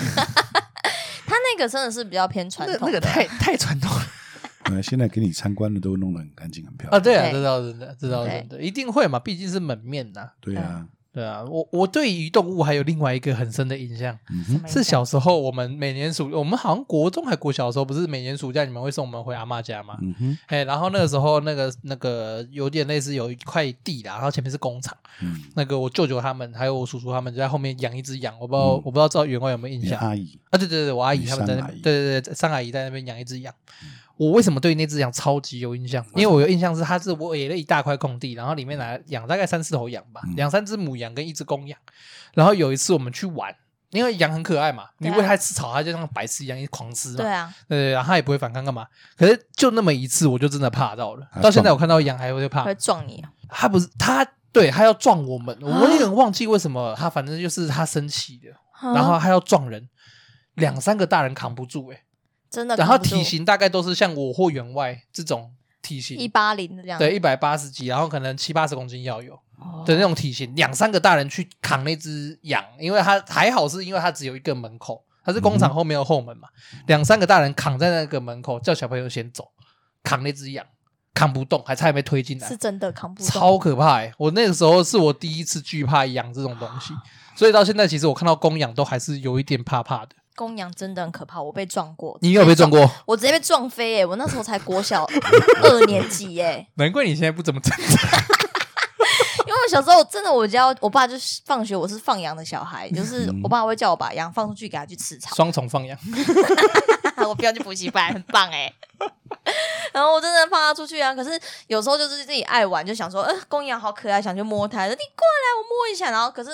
他那个真的是比较偏传统，那个太太传统了。呃，现在给你参观的都弄得很干净、很漂亮啊！对啊，这倒是真的，这倒是真的，一定会嘛，毕竟是门面呐。对啊，对啊，我我对于动物还有另外一个很深的印象，是小时候我们每年暑，我们好像国中还国小的时候，不是每年暑假你们会送我们回阿妈家嘛？嗯哼，哎，然后那个时候那个那个有点类似有一块地啦，然后前面是工厂，嗯，那个我舅舅他们还有我叔叔他们就在后面养一只羊，我不知道我不知道知道员外有没有印象？阿姨啊，对对对，我阿姨他们在那，对对对，三阿姨在那边养一只羊。我为什么对那只羊超级有印象？因为我有印象是它是我围了一大块空地，然后里面来养大概三四头羊吧，两三只母羊跟一只公羊。然后有一次我们去玩，因为羊很可爱嘛，你喂它吃草，它就像白痴一样一狂吃嘛。对啊，对，然后它也不会反抗干嘛。可是就那么一次，我就真的怕到了。到现在我看到羊还会怕，会撞你。它不是它，对，它要撞我们。我有点忘记为什么，它反正就是它生气的，然后它要撞人，两三个大人扛不住哎。真的，然后体型大概都是像我或员外这种体型，一八零的这样，对，一百八十几，然后可能七八十公斤要有的那种体型，两三个大人去扛那只羊，因为它还好是因为它只有一个门口，它是工厂后面有后门嘛，两三个大人扛在那个门口，叫小朋友先走，扛那只羊，扛不动，还差点被推进来，是真的扛不动，超可怕哎！我那个时候是我第一次惧怕羊这种东西，所以到现在其实我看到公羊都还是有一点怕怕的。公羊真的很可怕，我被撞过。你有被撞过？我直接被撞飞耶！我那时候才国小二年级耶。难怪你现在不怎么成长。因为小时候真的，我家我爸就是放学，我是放羊的小孩，就是我爸会叫我把羊放出去给他去吃草。双重放羊，我不要去补习班，很棒哎。然后我真的放他出去啊，可是有时候就是自己爱玩，就想说，呃，公羊好可爱，想去摸它，说你过来，我摸一下。然后可是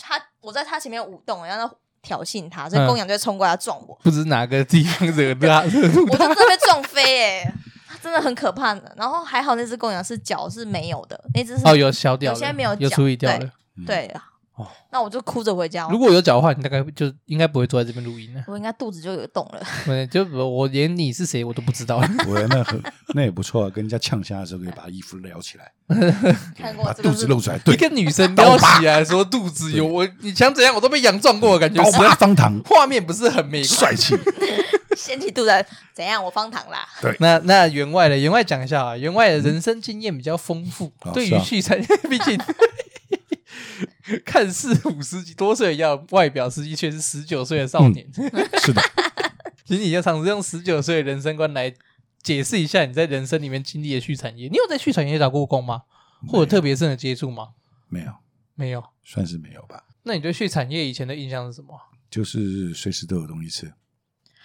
他，我在他前面舞动，然后。挑衅他，所以公羊就冲过来撞我。不知哪个地方惹他，我就真的被撞飞哎，真的很可怕的。然后还好那只公羊是脚是没有的，那只是哦有消掉，有些没有有处理掉了，对。哦，那我就哭着回家。如果有脚的话，你大概就应该不会坐在这边录音了。我应该肚子就有洞了。对，就我连你是谁我都不知道。我那很那也不错啊，跟人家呛虾的时候可以把衣服撩起来，看过把肚子露出来。一个女生撩起来说肚子有我，你想怎样我都被羊撞过，感觉刀疤方糖，画面不是很美帅气。掀起肚子怎样？我方糖啦。对，那那员外的员外讲一下啊，员外的人生经验比较丰富，对于畜产业毕竟。看似五十几多岁一样，外表实际却是十九岁的少年。嗯、是的，其实你要尝试用十九岁的人生观来解释一下你在人生里面经历的畜产业。你有在畜产业打过工吗？或者特别深的接触吗？没有，没有，算是没有吧。那你对畜产业以前的印象是什么？就是随时都有东西吃。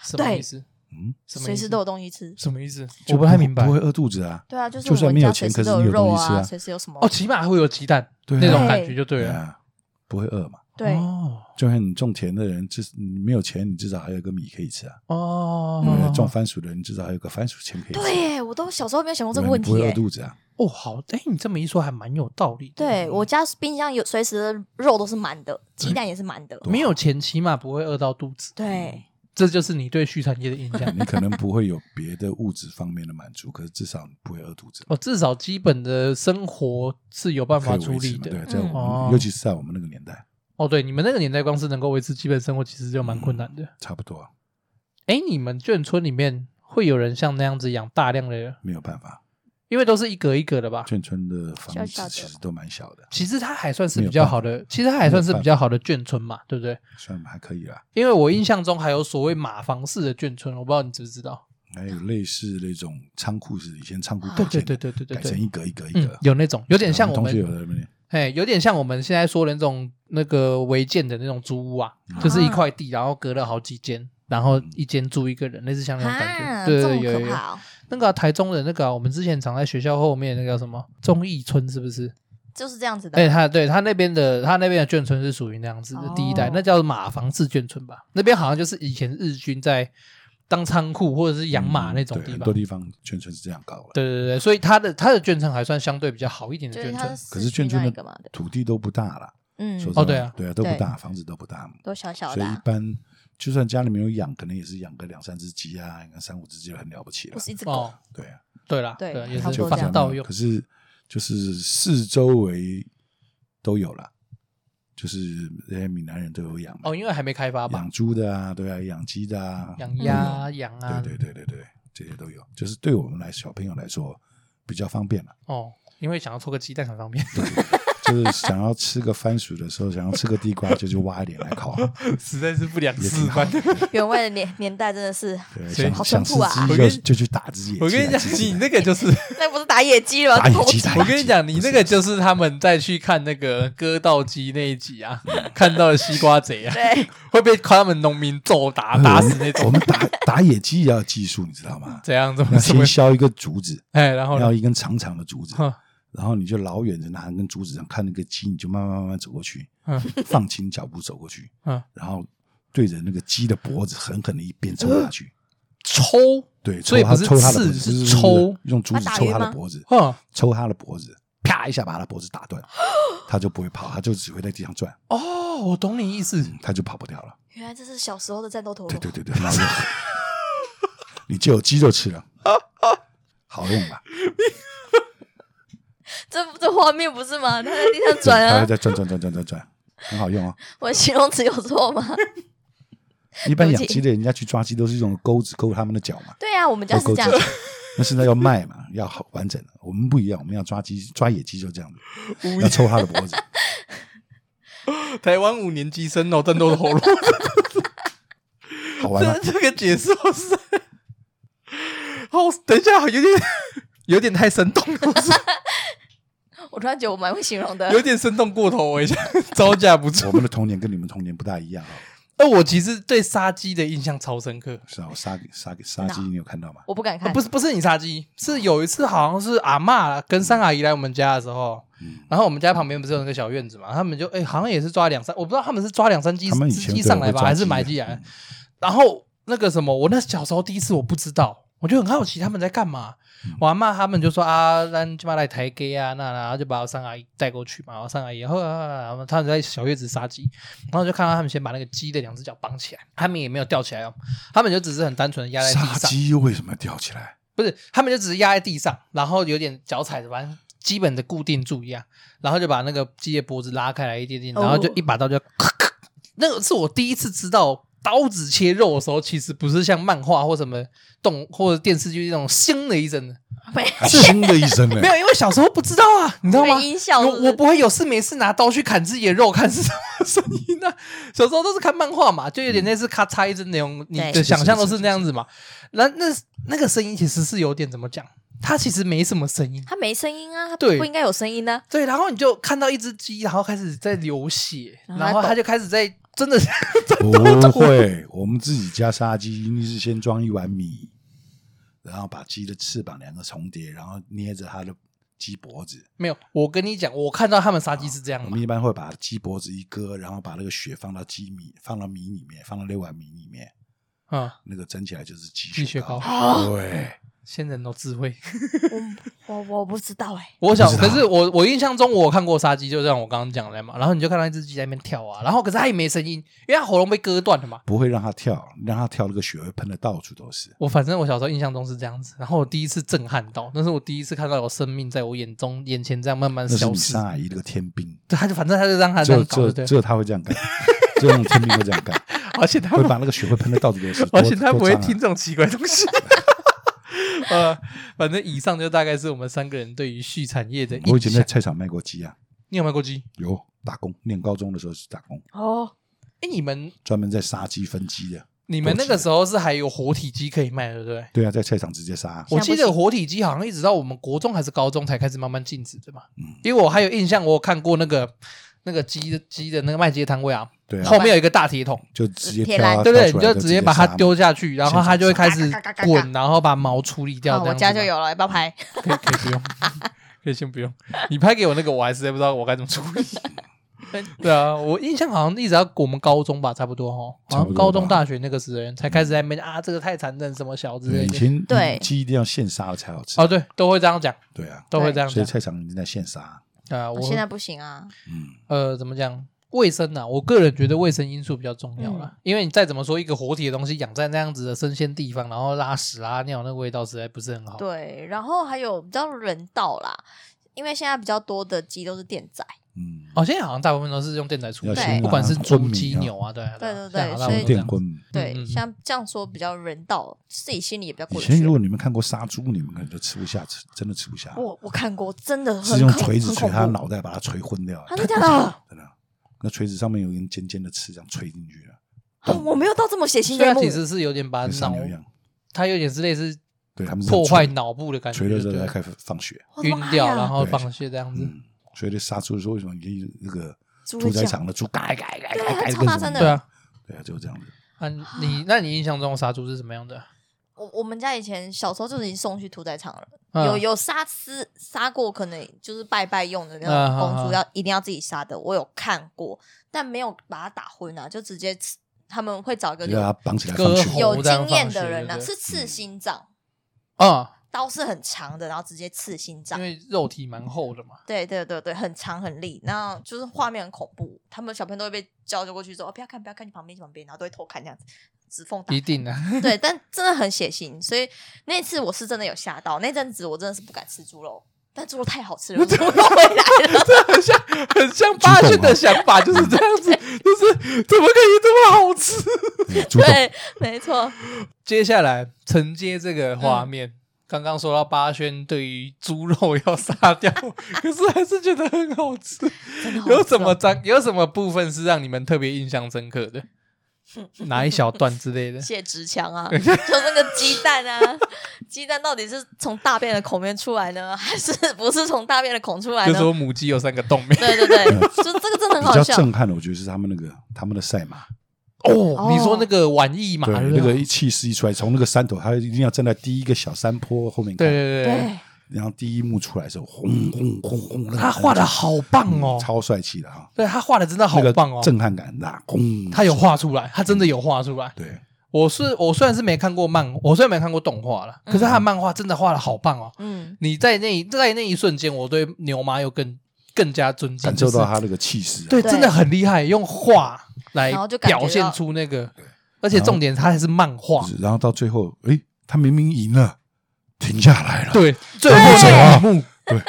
什么意思？嗯，随时都有东西吃，什么意思？我不太明白。不会饿肚子啊？对啊，就是就算没有钱，可是你有东西吃啊。随时有什么？哦，起码还会有鸡蛋，那种感觉就对了。不会饿嘛？对，就像你种田的人，至你没有钱，你至少还有个米可以吃啊。哦，种番薯的人至少还有个番薯钱可以吃。对，我都小时候没有想过这个问题。不会饿肚子啊？哦，好，哎，你这么一说还蛮有道理。对，我家冰箱有随时的肉都是满的，鸡蛋也是满的。没有钱起码不会饿到肚子。对。这就是你对畜产业的印象。你可能不会有别的物质方面的满足，可是至少你不会饿肚子。哦，至少基本的生活是有办法处理的。对，在我们，尤其是在我们那个年代。哦，对，你们那个年代，光是能够维持基本生活，其实就蛮困难的。差不多。哎，你们眷村里面会有人像那样子养大量的人？没有办法。因为都是一格一格的吧，眷村的房子其实都蛮小的。其实它还算是比较好的，其实它还算是比较好的眷村嘛，对不对？算还可以啦。因为我印象中还有所谓马房式的眷村，我不知道你知不知道？还有类似那种仓库式，以前仓库对对对对对对，改成一格一格一格，有那种有点像我们同学有的？哎，有点像我们现在说的那种那个违建的那种租屋啊，就是一块地，然后隔了好几间，然后一间住一个人，类似像那种感觉，对对有有。那个台中的那个，我们之前常在学校后面那个叫什么忠义村，是不是？就是这样子的。哎，他对他那边的，他那边的眷村是属于那样子的第一代，那叫马房式眷村吧？那边好像就是以前日军在当仓库或者是养马那种地方。很多地方眷村是这样搞的。对对对，所以他的他的眷村还算相对比较好一点的眷村。可是眷村的土地都不大了。嗯。哦，对啊，对啊，都不大，房子都不大，都小小的。所以一般。就算家里面有养，可能也是养个两三只鸡啊，养个三五只就很了不起了。不是一只狗，对啊，对啦，对，也是就放到用。可是就是四周围都有了，就是这些闽南人都有养。哦，因为还没开发吧？养猪的啊，对啊，养鸡的啊，养鸭、羊啊，对对对对对，这些都有。就是对我们来小朋友来说比较方便了。哦，因为想要搓个鸡蛋很方便。就就是想要吃个番薯的时候，想要吃个地瓜，就去挖一点来烤，实在是不良示范。原味的年 年代真的是，对，好淳朴啊！就就去打只野鸡。我跟你讲，你那个就是 那不是打野鸡了，打野鸡。我跟你讲，你那个就是他们再去看那个割稻机那一集啊，看到了西瓜贼啊，对，会被他们农民揍打打死那种。我们打打野鸡也要技术，你知道吗？这样子，先削一个竹子，哎，然后要一根长长的竹子。然后你就老远的拿根竹子上看那个鸡，你就慢慢慢慢走过去，嗯，放轻脚步走过去，嗯，然后对着那个鸡的脖子狠狠的一鞭抽下去，抽，对，抽它，抽它的脖子，是抽，用竹子抽它的脖子，嗯，抽它的脖子，啪一下把它脖子打断，它就不会跑，它就只会在地上转。哦，我懂你意思，它就跑不掉了。原来这是小时候的战斗陀螺。对对对对，你就有鸡肉吃了，好用吧？这这画面不是吗？他在地上转啊，在转转转转转转，很好用哦。我的形容词有错吗？一般养鸡的人家去抓鸡都是用钩子勾他们的脚嘛。对啊，我们家是这样。那现在要卖嘛，要好完整的。我们不一样，我们要抓鸡抓野鸡就这样子，要抽他的脖子。台湾五年级生哦，战斗陀螺，好玩吗？这个解释好是，好，等一下，有点有点太生动了。我突然觉得我蛮会形容的，有点生动过头，我一下 招架不住。我们的童年跟你们童年不大一样啊。那我其实对杀鸡的印象超深刻。是啊，我杀杀杀鸡，你有看到吗？我不敢看。不是不是你杀鸡，是有一次好像是阿妈跟三阿姨来我们家的时候，然后我们家旁边不是有那个小院子嘛，他们就哎好像也是抓两三，我不知道他们是抓两三只鸡上来吧，还是买鸡来。然后那个什么，我那小时候第一次我不知道，我就很好奇他们在干嘛。我阿妈他们就说啊，咱起码来台给啊，那然后就把我三阿姨带过去嘛。我三阿姨然后他们在小月子杀鸡，然后就看到他们先把那个鸡的两只脚绑起来，他们也没有吊起来哦，他们就只是很单纯的压在地上。杀鸡又为什么吊起来？不是，他们就只是压在地上，然后有点脚踩着，反正基本的固定住一样，然后就把那个鸡的脖子拉开来一点点，然后就一把刀就咔咔。那个是我第一次知道。刀子切肉的时候，其实不是像漫画或什么动或者电视剧那种腥的一声的，是腥的一声的。没有，因为小时候不知道啊，你知道吗？音效是不是？我我不会有事没事拿刀去砍自己的肉，看是什么声音呢？小时候都是看漫画嘛，就有点类似咔嚓一声那种，你的想象都是那样子嘛。那那那个声音其实是有点怎么讲？它其实没什么声音，它没声音啊，它不应该有声音呢。对，然后你就看到一只鸡，然后开始在流血，然后它就开始在。真的是 不会，我们自己家杀鸡，一定是先装一碗米，然后把鸡的翅膀两个重叠，然后捏着它的鸡脖子。没有，我跟你讲，我看到他们杀鸡是这样的。我们一般会把鸡脖子一割，然后把那个血放到鸡米，放到米里面，放到那碗米里面，啊，那个蒸起来就是鸡血糕。对。先人都智慧，我我我不知道哎，我想可是我我印象中我看过杀鸡，就像我刚刚讲的嘛，然后你就看到一只鸡在那边跳啊，然后可是它也没声音，因为它喉咙被割断了嘛，不会让它跳，让它跳那个血会喷的到处都是。我反正我小时候印象中是这样子，然后我第一次震撼到，那是我第一次看到有生命在我眼中眼前这样慢慢消失。那是三阿姨那个天兵，对，他就反正他就让他这样搞，只有他会这样干，只有那种天兵会这样干，而且他会把那个血会喷的到处都是，而且他不会听这种奇怪东西。呃，反正以上就大概是我们三个人对于畜产业的。我以前在菜场卖过鸡啊，你有卖过鸡？有打工，念高中的时候是打工。哦，哎，你们专门在杀鸡分鸡的。你们那个时候是还有活体鸡可以卖，对不对？对啊，在菜场直接杀。我记得活体鸡好像一直到我们国中还是高中才开始慢慢禁止的嘛。嗯，因为我还有印象，我有看过那个那个鸡的鸡的那个卖鸡的摊位啊。对，后面有一个大铁桶，就直接铁栏，对不对？你就直接把它丢下去，然后它就会开始滚，然后把毛处理掉。我家就有了，要不要拍？可以，可以不用，可以先不用。你拍给我那个，我还实在不知道我该怎么处理。对啊，我印象好像一直到我们高中吧，差不多哈，好像高中大学那个时候才开始在那边啊，这个太残忍，什么小之类的。以前对鸡一定要现杀才好吃。哦，对，都会这样讲。对啊，都会这样讲。所以菜场一定在现杀。啊，我现在不行啊。嗯，呃，怎么讲？卫生啊，我个人觉得卫生因素比较重要啦，嗯、因为你再怎么说一个活体的东西养在那样子的生鲜地方，然后拉屎拉尿，那个味道实在不是很好。对，然后还有比较人道啦，因为现在比较多的鸡都是电宰，嗯，哦，现在好像大部分都是用电宰处理，对。不管是猪、鸡、牛啊，对对对对，所以电棍，对，像这样说比较人道，自己心里也比较过。以前如果你们看过杀猪，你们可能就吃不下，吃真的吃不下。我我看过，真的是用锤子锤他脑袋，把他锤昏掉。真的假的？真的，那锤子上面有一根尖尖的刺，这样锤进去了。我没有到这么血腥的。它其实是有点把脑，它有点是类似对他们破坏脑部的感觉，锤了之后再开始放血，晕掉，然后放血这样子。所以这杀猪的时候，为什么你那个屠宰场的猪改改改改改超大声的？对啊，对啊，就是这样子。啊，你那你印象中杀猪是什么样的？我我们家以前小时候就已经送去屠宰场了，有有杀吃杀过，可能就是拜拜用的那种公猪，要一定要自己杀的，我有看过，但没有把它打昏啊，就直接他们会找一个绑起来有经验的人呢，是刺心脏。啊。刀是很长的，然后直接刺心脏，因为肉体蛮厚的嘛。对对对对，很长很利，然后就是画面很恐怖，他们小朋友都会被叫着过去说：“哦，不要看，不要看，你旁边，旁边。”然后都会偷看这样子，指缝打。一定的。对，但 真的很血腥，所以那次我是真的有吓到。那阵子我真的是不敢吃猪肉，但猪肉太好吃了，猪肉回来了。这很像很像巴军的想法，就是这样子，就是怎么可以这么好吃？对，没错。接下来承接这个画面。刚刚说到八轩对于猪肉要杀掉，可是还是觉得很好吃。有什么章？有什么部分是让你们特别印象深刻的？哪一小段之类的？谢直强啊，就那个鸡蛋啊，鸡蛋到底是从大便的孔面出来呢，还是不是从大便的孔出来呢？就说母鸡有三个洞。对对对，就这个真的很好笑。比较震撼的，我觉得是他们那个他们的赛马。哦，你说那个玩意嘛，那个一气势一出来，从那个山头，他一定要站在第一个小山坡后面看。对对对。然后第一幕出来的时候，轰轰轰轰，他画的好棒哦，超帅气的哈。对他画的真的好棒哦，震撼感很大。轰，他有画出来，他真的有画出来。对，我是我虽然是没看过漫，我虽然没看过动画了，可是他的漫画真的画的好棒哦。嗯，你在那在那一瞬间，我对牛妈又更更加尊敬，感受到他那个气势。对，真的很厉害，用画来表现出那个。而且重点，它还是漫画。然后到最后，诶，他明明赢了，停下来了。对，最后一幕，对，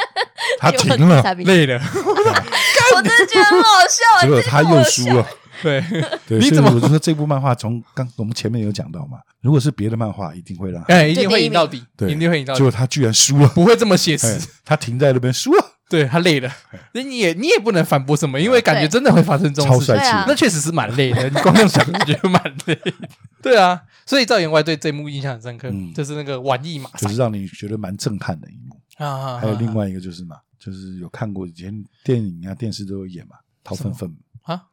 他停了，累了。我真的觉得很好笑。结果他又输了。对对，所以我就说这部漫画从刚我们前面有讲到嘛，如果是别的漫画，一定会让哎，一定会赢到底，对，一定会赢到底。结果他居然输了，不会这么写实。他停在那边输了。对他累了，那你也你也不能反驳什么，因为感觉真的会发生这种事情，那确实是蛮累的。你光用想就觉得蛮累。对啊，所以赵员外对这幕印象很深刻，就是那个玩意马，就是让你觉得蛮震撼的一幕。啊。还有另外一个就是嘛，就是有看过以前电影啊、电视都有演嘛，掏粪粪啊，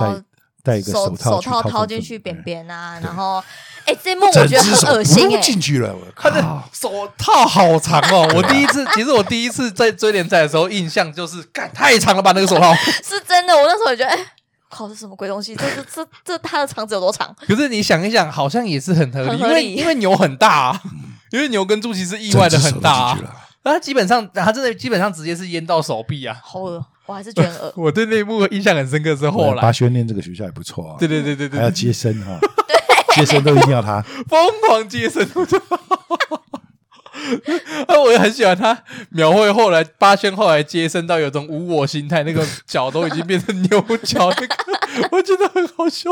带带一个手套，手套掏进去扁扁啊，然后。哎，这一幕我觉得很恶心哎！进去了，他的手套好长哦。我第一次，其实我第一次在追连载的时候，印象就是，干太长了吧？那个手套 是真的。我那时候也觉得，哎，靠，这什么鬼东西？这这这这，它的肠子有多长？可是你想一想，好像也是很合理，因为因为牛很大，啊因为牛跟猪其实意外的很大。那它基本上，他真的基本上直接是淹到手臂啊！好恶，我还是觉得恶。我对那一幕印象很深刻，是后来八轩念这个学校也不错啊。对对对对对，还要接生哈。接生都一定要他疯狂接生，啊！我也很喜欢他描绘后来八轩后来接生到有种无我心态，那个脚都已经变成牛角，那个我觉得很好笑。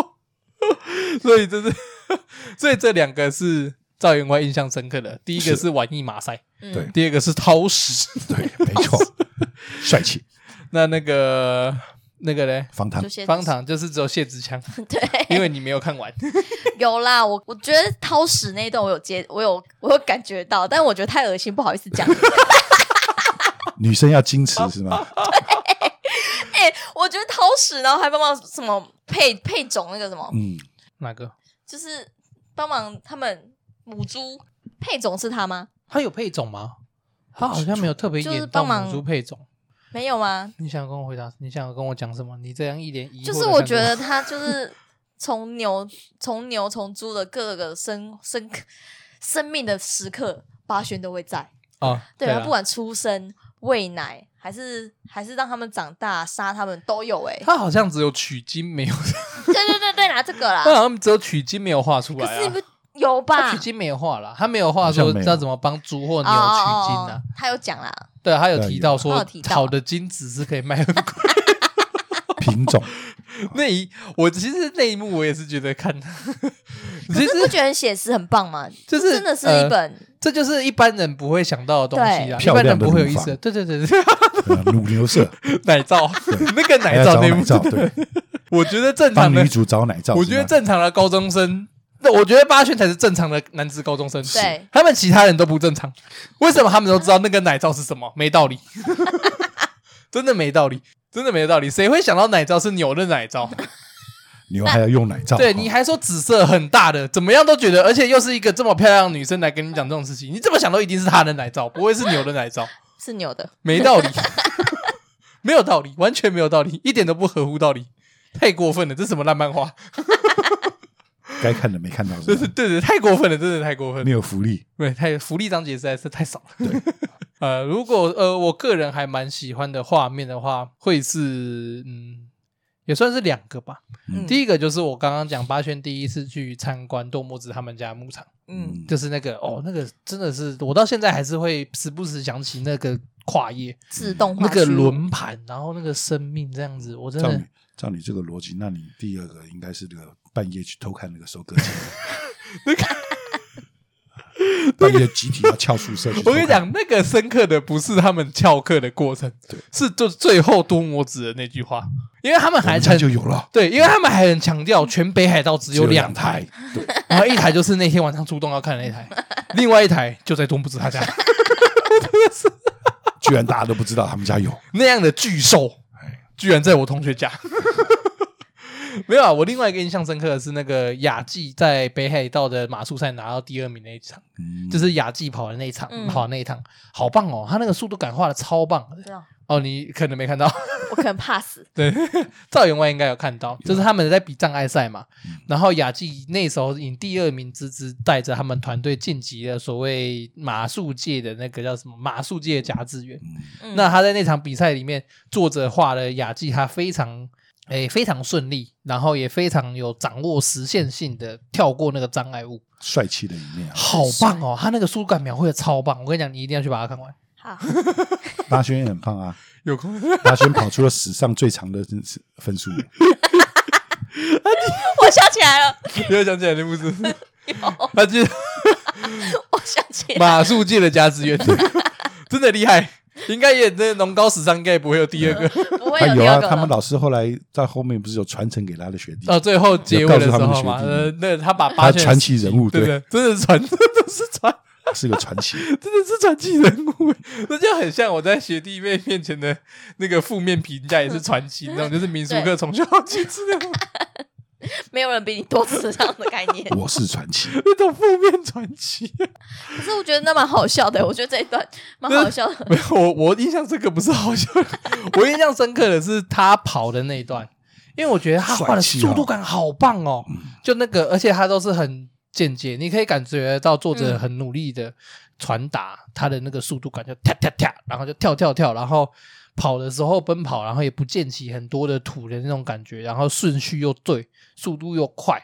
所以这是，所以这两个是赵员外印象深刻的。第一个是玩意马赛，对；第二个是掏屎，对，没错，帅气。那那个。那个嘞，方糖，方糖就是只有谢之强，对，因为你没有看完。有啦，我我觉得掏屎那一段我有接，我有我有感觉到，但我觉得太恶心，不好意思讲。女生要矜持是吗？对，哎、欸，我觉得掏屎，然后还帮忙什么配配种那个什么，嗯，哪个？就是帮忙他们母猪配种是他吗？他有配种吗？他好像没有特别演到母猪配种。没有吗？你想跟我回答？你想跟我讲什么？你这样一脸疑惑。就是我觉得 他就是从牛、从牛、从猪的各个生生生命的时刻，八轩都会在啊。对啊，不管出生、喂奶，还是还是让他们长大、杀他们都有。哎，他好像只有取经没有。对对对对，拿这个啦。他好像只有取经没有画出来。可是你不有吧？取经没有画啦，他没有画说要怎么帮猪或牛取经啊。他有讲啦，对，他有提到说好的精子是可以卖很贵。品种。那一，我其实那一幕我也是觉得看，其实不觉得写实很棒吗？就是真的是一本，这就是一般人不会想到的东西啊，一般人不会有意思。对对对对，乳牛色。奶罩，那个奶罩那一幕，对，我觉得正常的女主找奶罩，我觉得正常的高中生，那我觉得八圈才是正常的男子高中生，对，他们其他人都不正常。为什么他们都知道那个奶罩是什么？没道理，真的没道理。真的没有道理，谁会想到奶罩是牛的奶罩？牛还要用奶罩？对，你还说紫色很大的，怎么样都觉得，而且又是一个这么漂亮的女生来跟你讲这种事情，你怎么想都一定是她的奶罩，不会是牛的奶罩？是牛的，没道理，没有道理，完全没有道理，一点都不合乎道理，太过分了，这是什么烂漫画？该看的没看到，对 对对，太过分了，真的太过分了，没有福利，对，太福利章节实在是太少了。对。呃，如果呃，我个人还蛮喜欢的画面的话，会是嗯，也算是两个吧。嗯，第一个就是我刚刚讲八轩第一次去参观多摩子他们家牧场，嗯，就是那个哦，那个真的是我到现在还是会时不时想起那个跨页。自动那个轮盘，然后那个生命这样子，我真的照你，照你这个逻辑，那你第二个应该是这个半夜去偷看那个收割机，那个。半夜集体要翘宿舍，我跟你讲，那个深刻的不是他们翘课的过程，对，是就最后多摩子的那句话，因为他们还就有了，对，因为他们还很强调全北海道只有两台，对，然后一台就是那天晚上出动要看的那台，另外一台就在多摩子他家，真的是，居然大家都不知道他们家有。那样的巨兽，居然在我同学家。没有啊，我另外一个印象深刻的是那个雅纪在北海道的马术赛拿到第二名那一场，嗯、就是雅纪跑的那一场，嗯、跑的那一趟，好棒哦！他那个速度感画的超棒。道哦，你可能没看到，我可能怕死。对，赵员外应该有看到，就是他们在比障碍赛嘛。嗯、然后雅纪那时候以第二名之姿带着他们团队晋级了所谓马术界的那个叫什么马术界的甲子园。嗯、那他在那场比赛里面，作者画了雅纪，他非常。诶，非常顺利，然后也非常有掌握实现性的跳过那个障碍物，帅气的一面，好棒哦！他那个速度感描绘的超棒，我跟你讲，你一定要去把它看完。好，大轩也很棒啊，有空大轩跑出了史上最长的分数。我想起来了，你又想起来那不是？有，他记得，我想起来马术界的加子源，真的厉害。应该也那农高史上应该也不会有第二个，不会有第二个。他们老师后来在后面不是有传承给他的学弟？到最后结尾的时候嘛，呃，那他把八传奇人物，对，真的是传，真的是传，是个传奇，真的是传奇人物。那就很像我在学弟妹面前的那个负面评价也是传奇，那种就是民俗课从小去吃的。没有人比你多吃这样的概念。我是传奇，那种负面传奇。可是我觉得那蛮好笑的，我觉得这一段蛮好笑的。没有，我我印象这个不是好笑的，我印象深刻的是他跑的那一段，因为我觉得他画的速度感好棒哦。就那个，而且他都是很间接，你可以感觉到作者很努力的传达他的那个速度感，就跳跳跳，然后就跳跳跳，然后。跑的时候奔跑，然后也不溅起很多的土的那种感觉，然后顺序又对，速度又快，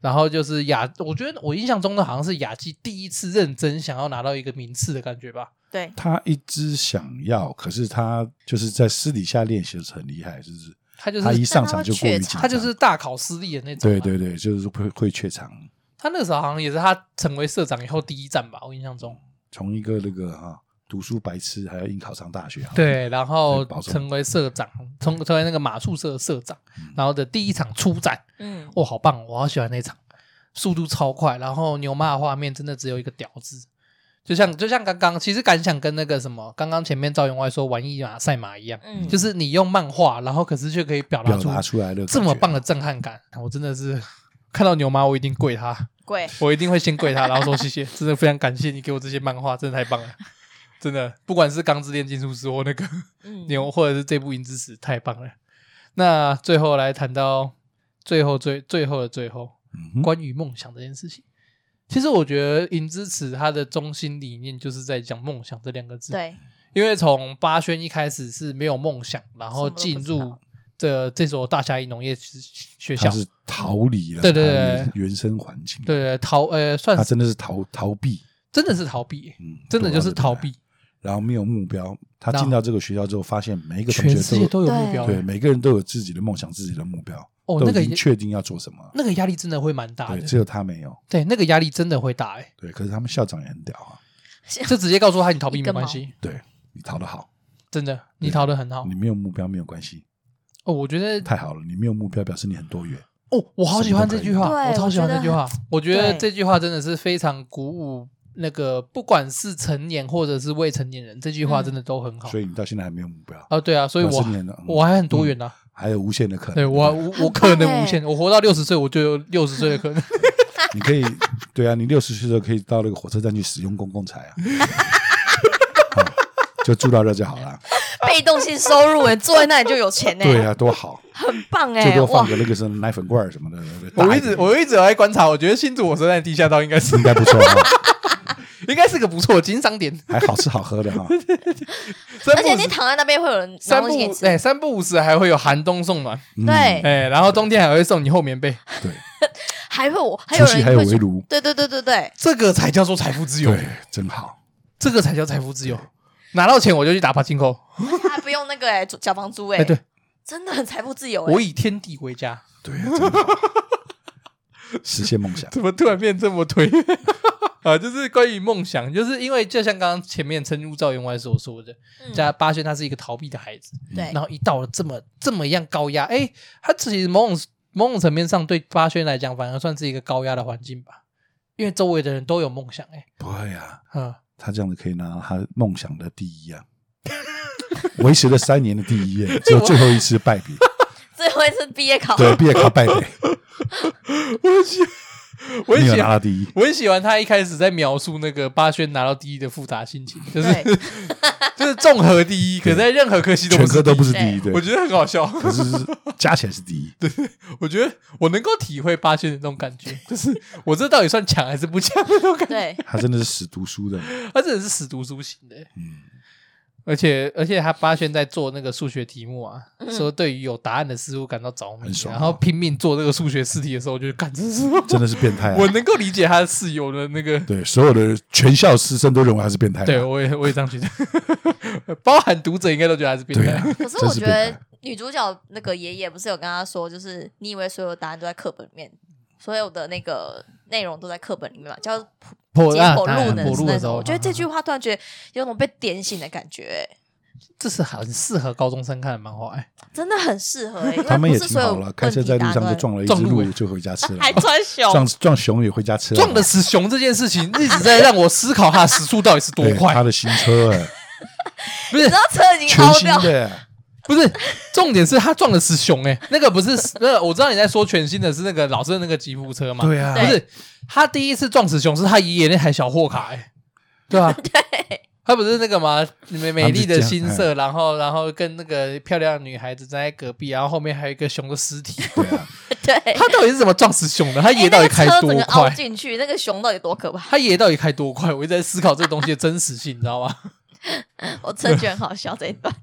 然后就是雅，我觉得我印象中的好像是雅纪第一次认真想要拿到一个名次的感觉吧。对，他一直想要，可是他就是在私底下练习的时候很厉害，是不是？他就是他一上场就过于紧张，他就是大考失利的那种。对对对，就是会会怯场。他那时候好像也是他成为社长以后第一站吧，我印象中。从一个那个哈。读书白痴，还要硬考上大学。对，然后成为社长，成成为那个马术社的社长，然后的第一场出战，嗯，哇，好棒，我好喜欢那场，速度超快，然后牛妈的画面真的只有一个屌字，就像就像刚刚，其实感想跟那个什么，刚刚前面赵员外说玩一马赛马一样，嗯，就是你用漫画，然后可是却可以表达出表达出来的这么棒的震撼感，我真的是看到牛妈，我一定跪他，跪，我一定会先跪他，然后说谢谢，真的非常感谢你给我这些漫画，真的太棒了。真的，不管是《钢之炼金术师》或那个牛，或者是这部《银之匙》，太棒了。那最后来谈到最后最最后的最后，关于梦想这件事情，其实我觉得《银之匙》它的中心理念就是在讲梦想这两个字。对，因为从八轩一开始是没有梦想，然后进入这这所大侠一农业学校，他是逃离了，对对对，原生环境，对对逃呃，算他真的是逃逃避，真的是逃避，嗯，真的就是逃避，然后没有目标。他进到这个学校之后，发现每一个同学都有目标，对，每个人都有自己的梦想，自己的目标。哦，那个已经确定要做什么，那个压力真的会蛮大的。对，只有他没有。对，那个压力真的会大哎。对，可是他们校长也很屌啊，就直接告诉他你逃避没关系，对你逃得好，真的，你逃得很好，你没有目标没有关系。哦，我觉得太好了，你没有目标表示你很多元。哦，我好喜欢这句话，我超喜欢这句话。我觉得这句话真的是非常鼓舞。那个不管是成年或者是未成年人，这句话真的都很好。所以你到现在还没有目标啊？对啊，所以我我还很多元呢，还有无限的可能。对我我可能无限，我活到六十岁，我就有六十岁的可能。你可以对啊，你六十岁的时候可以到那个火车站去使用公共财啊，就住到这就好了。被动性收入哎，坐在那里就有钱哎。对啊，多好，很棒哎。最多放个那个什么奶粉罐什么的。我一直我一直在观察，我觉得新竹火车站地下道应该是应该不错应该是个不错的经商点，还好吃好喝的哈。而且你躺在那边会有人三不哎三不五时还会有寒冬送暖，对。哎，然后冬天还会送你厚棉被，对，还会我还有人还有围炉，对对对对对，这个才叫做财富自由，对，真好，这个才叫财富自由。拿到钱我就去打爬金扣，还不用那个哎 缴房租哎，对，真的很财富自由。我以天地为家，对，实现梦想。怎么突然变这么推？啊，就是关于梦想，就是因为就像刚刚前面陈如赵员外所说的，家八轩他是一个逃避的孩子，对，然后一到了这么这么样高压，哎，他其实某种某种层面上对八轩来讲，反而算是一个高压的环境吧，因为周围的人都有梦想，哎，不会啊，嗯，他这样子可以拿到他梦想的第一啊，维持了三年的第一页，只有最后一次败笔，最后一次毕业考，对，毕业考败笔，我去。我很喜欢第一，我很喜欢他一开始在描述那个八轩拿到第一的复杂心情，就是 就是综合第一，可在任何科系都全科都不是第一，对，我觉得很好笑。可是加起来是第一，对，我觉得我能够体会八轩的那种感觉，就是我这到底算强还是不强那种感觉。他真的是死读书的，他真的是死读书型的，嗯。而且而且他八轩在做那个数学题目啊，说对于有答案的事物感到着迷，然后拼命做那个数学试题的时候，我就感觉是真的是变态。我能够理解他的室友的那个，对所有的全校师生都认为他是变态。对，我也我也这样觉得，包含读者应该都觉得他是变态。可是我觉得女主角那个爷爷不是有跟他说，就是你以为所有答案都在课本里面，所有的那个内容都在课本里面嘛，叫。破解剖录的那种，我觉得这句话突然觉得有种被点醒的感觉。这是很适合高中生看的漫画，哎，真的很适合。哎，他们也挺好了，开车在路上就撞了一只鹿，就回家吃了。还撞熊，撞撞熊也回家吃了。撞的是熊这件事情，一直在让我思考它的时速到底是多快。他的新车，哎，不是，你知道车已经凹掉。不是，重点是他撞的是熊，哎，那个不是，那个我知道你在说全新的是那个老式的那个吉普车嘛？对啊，不是，他第一次撞死熊是他爷爷那台小货卡，哎，对啊？对，他不是那个嘛？美美丽的新色，然后然后跟那个漂亮的女孩子站在隔壁，然后后面还有一个熊的尸体，对啊，对，他到底是怎么撞死熊的？他爷爷到底开多快进去？那个熊到底多可怕？他爷爷到底开多快？我一直在思考这个东西的真实性，你知道吗？我真的觉得很好笑这一段。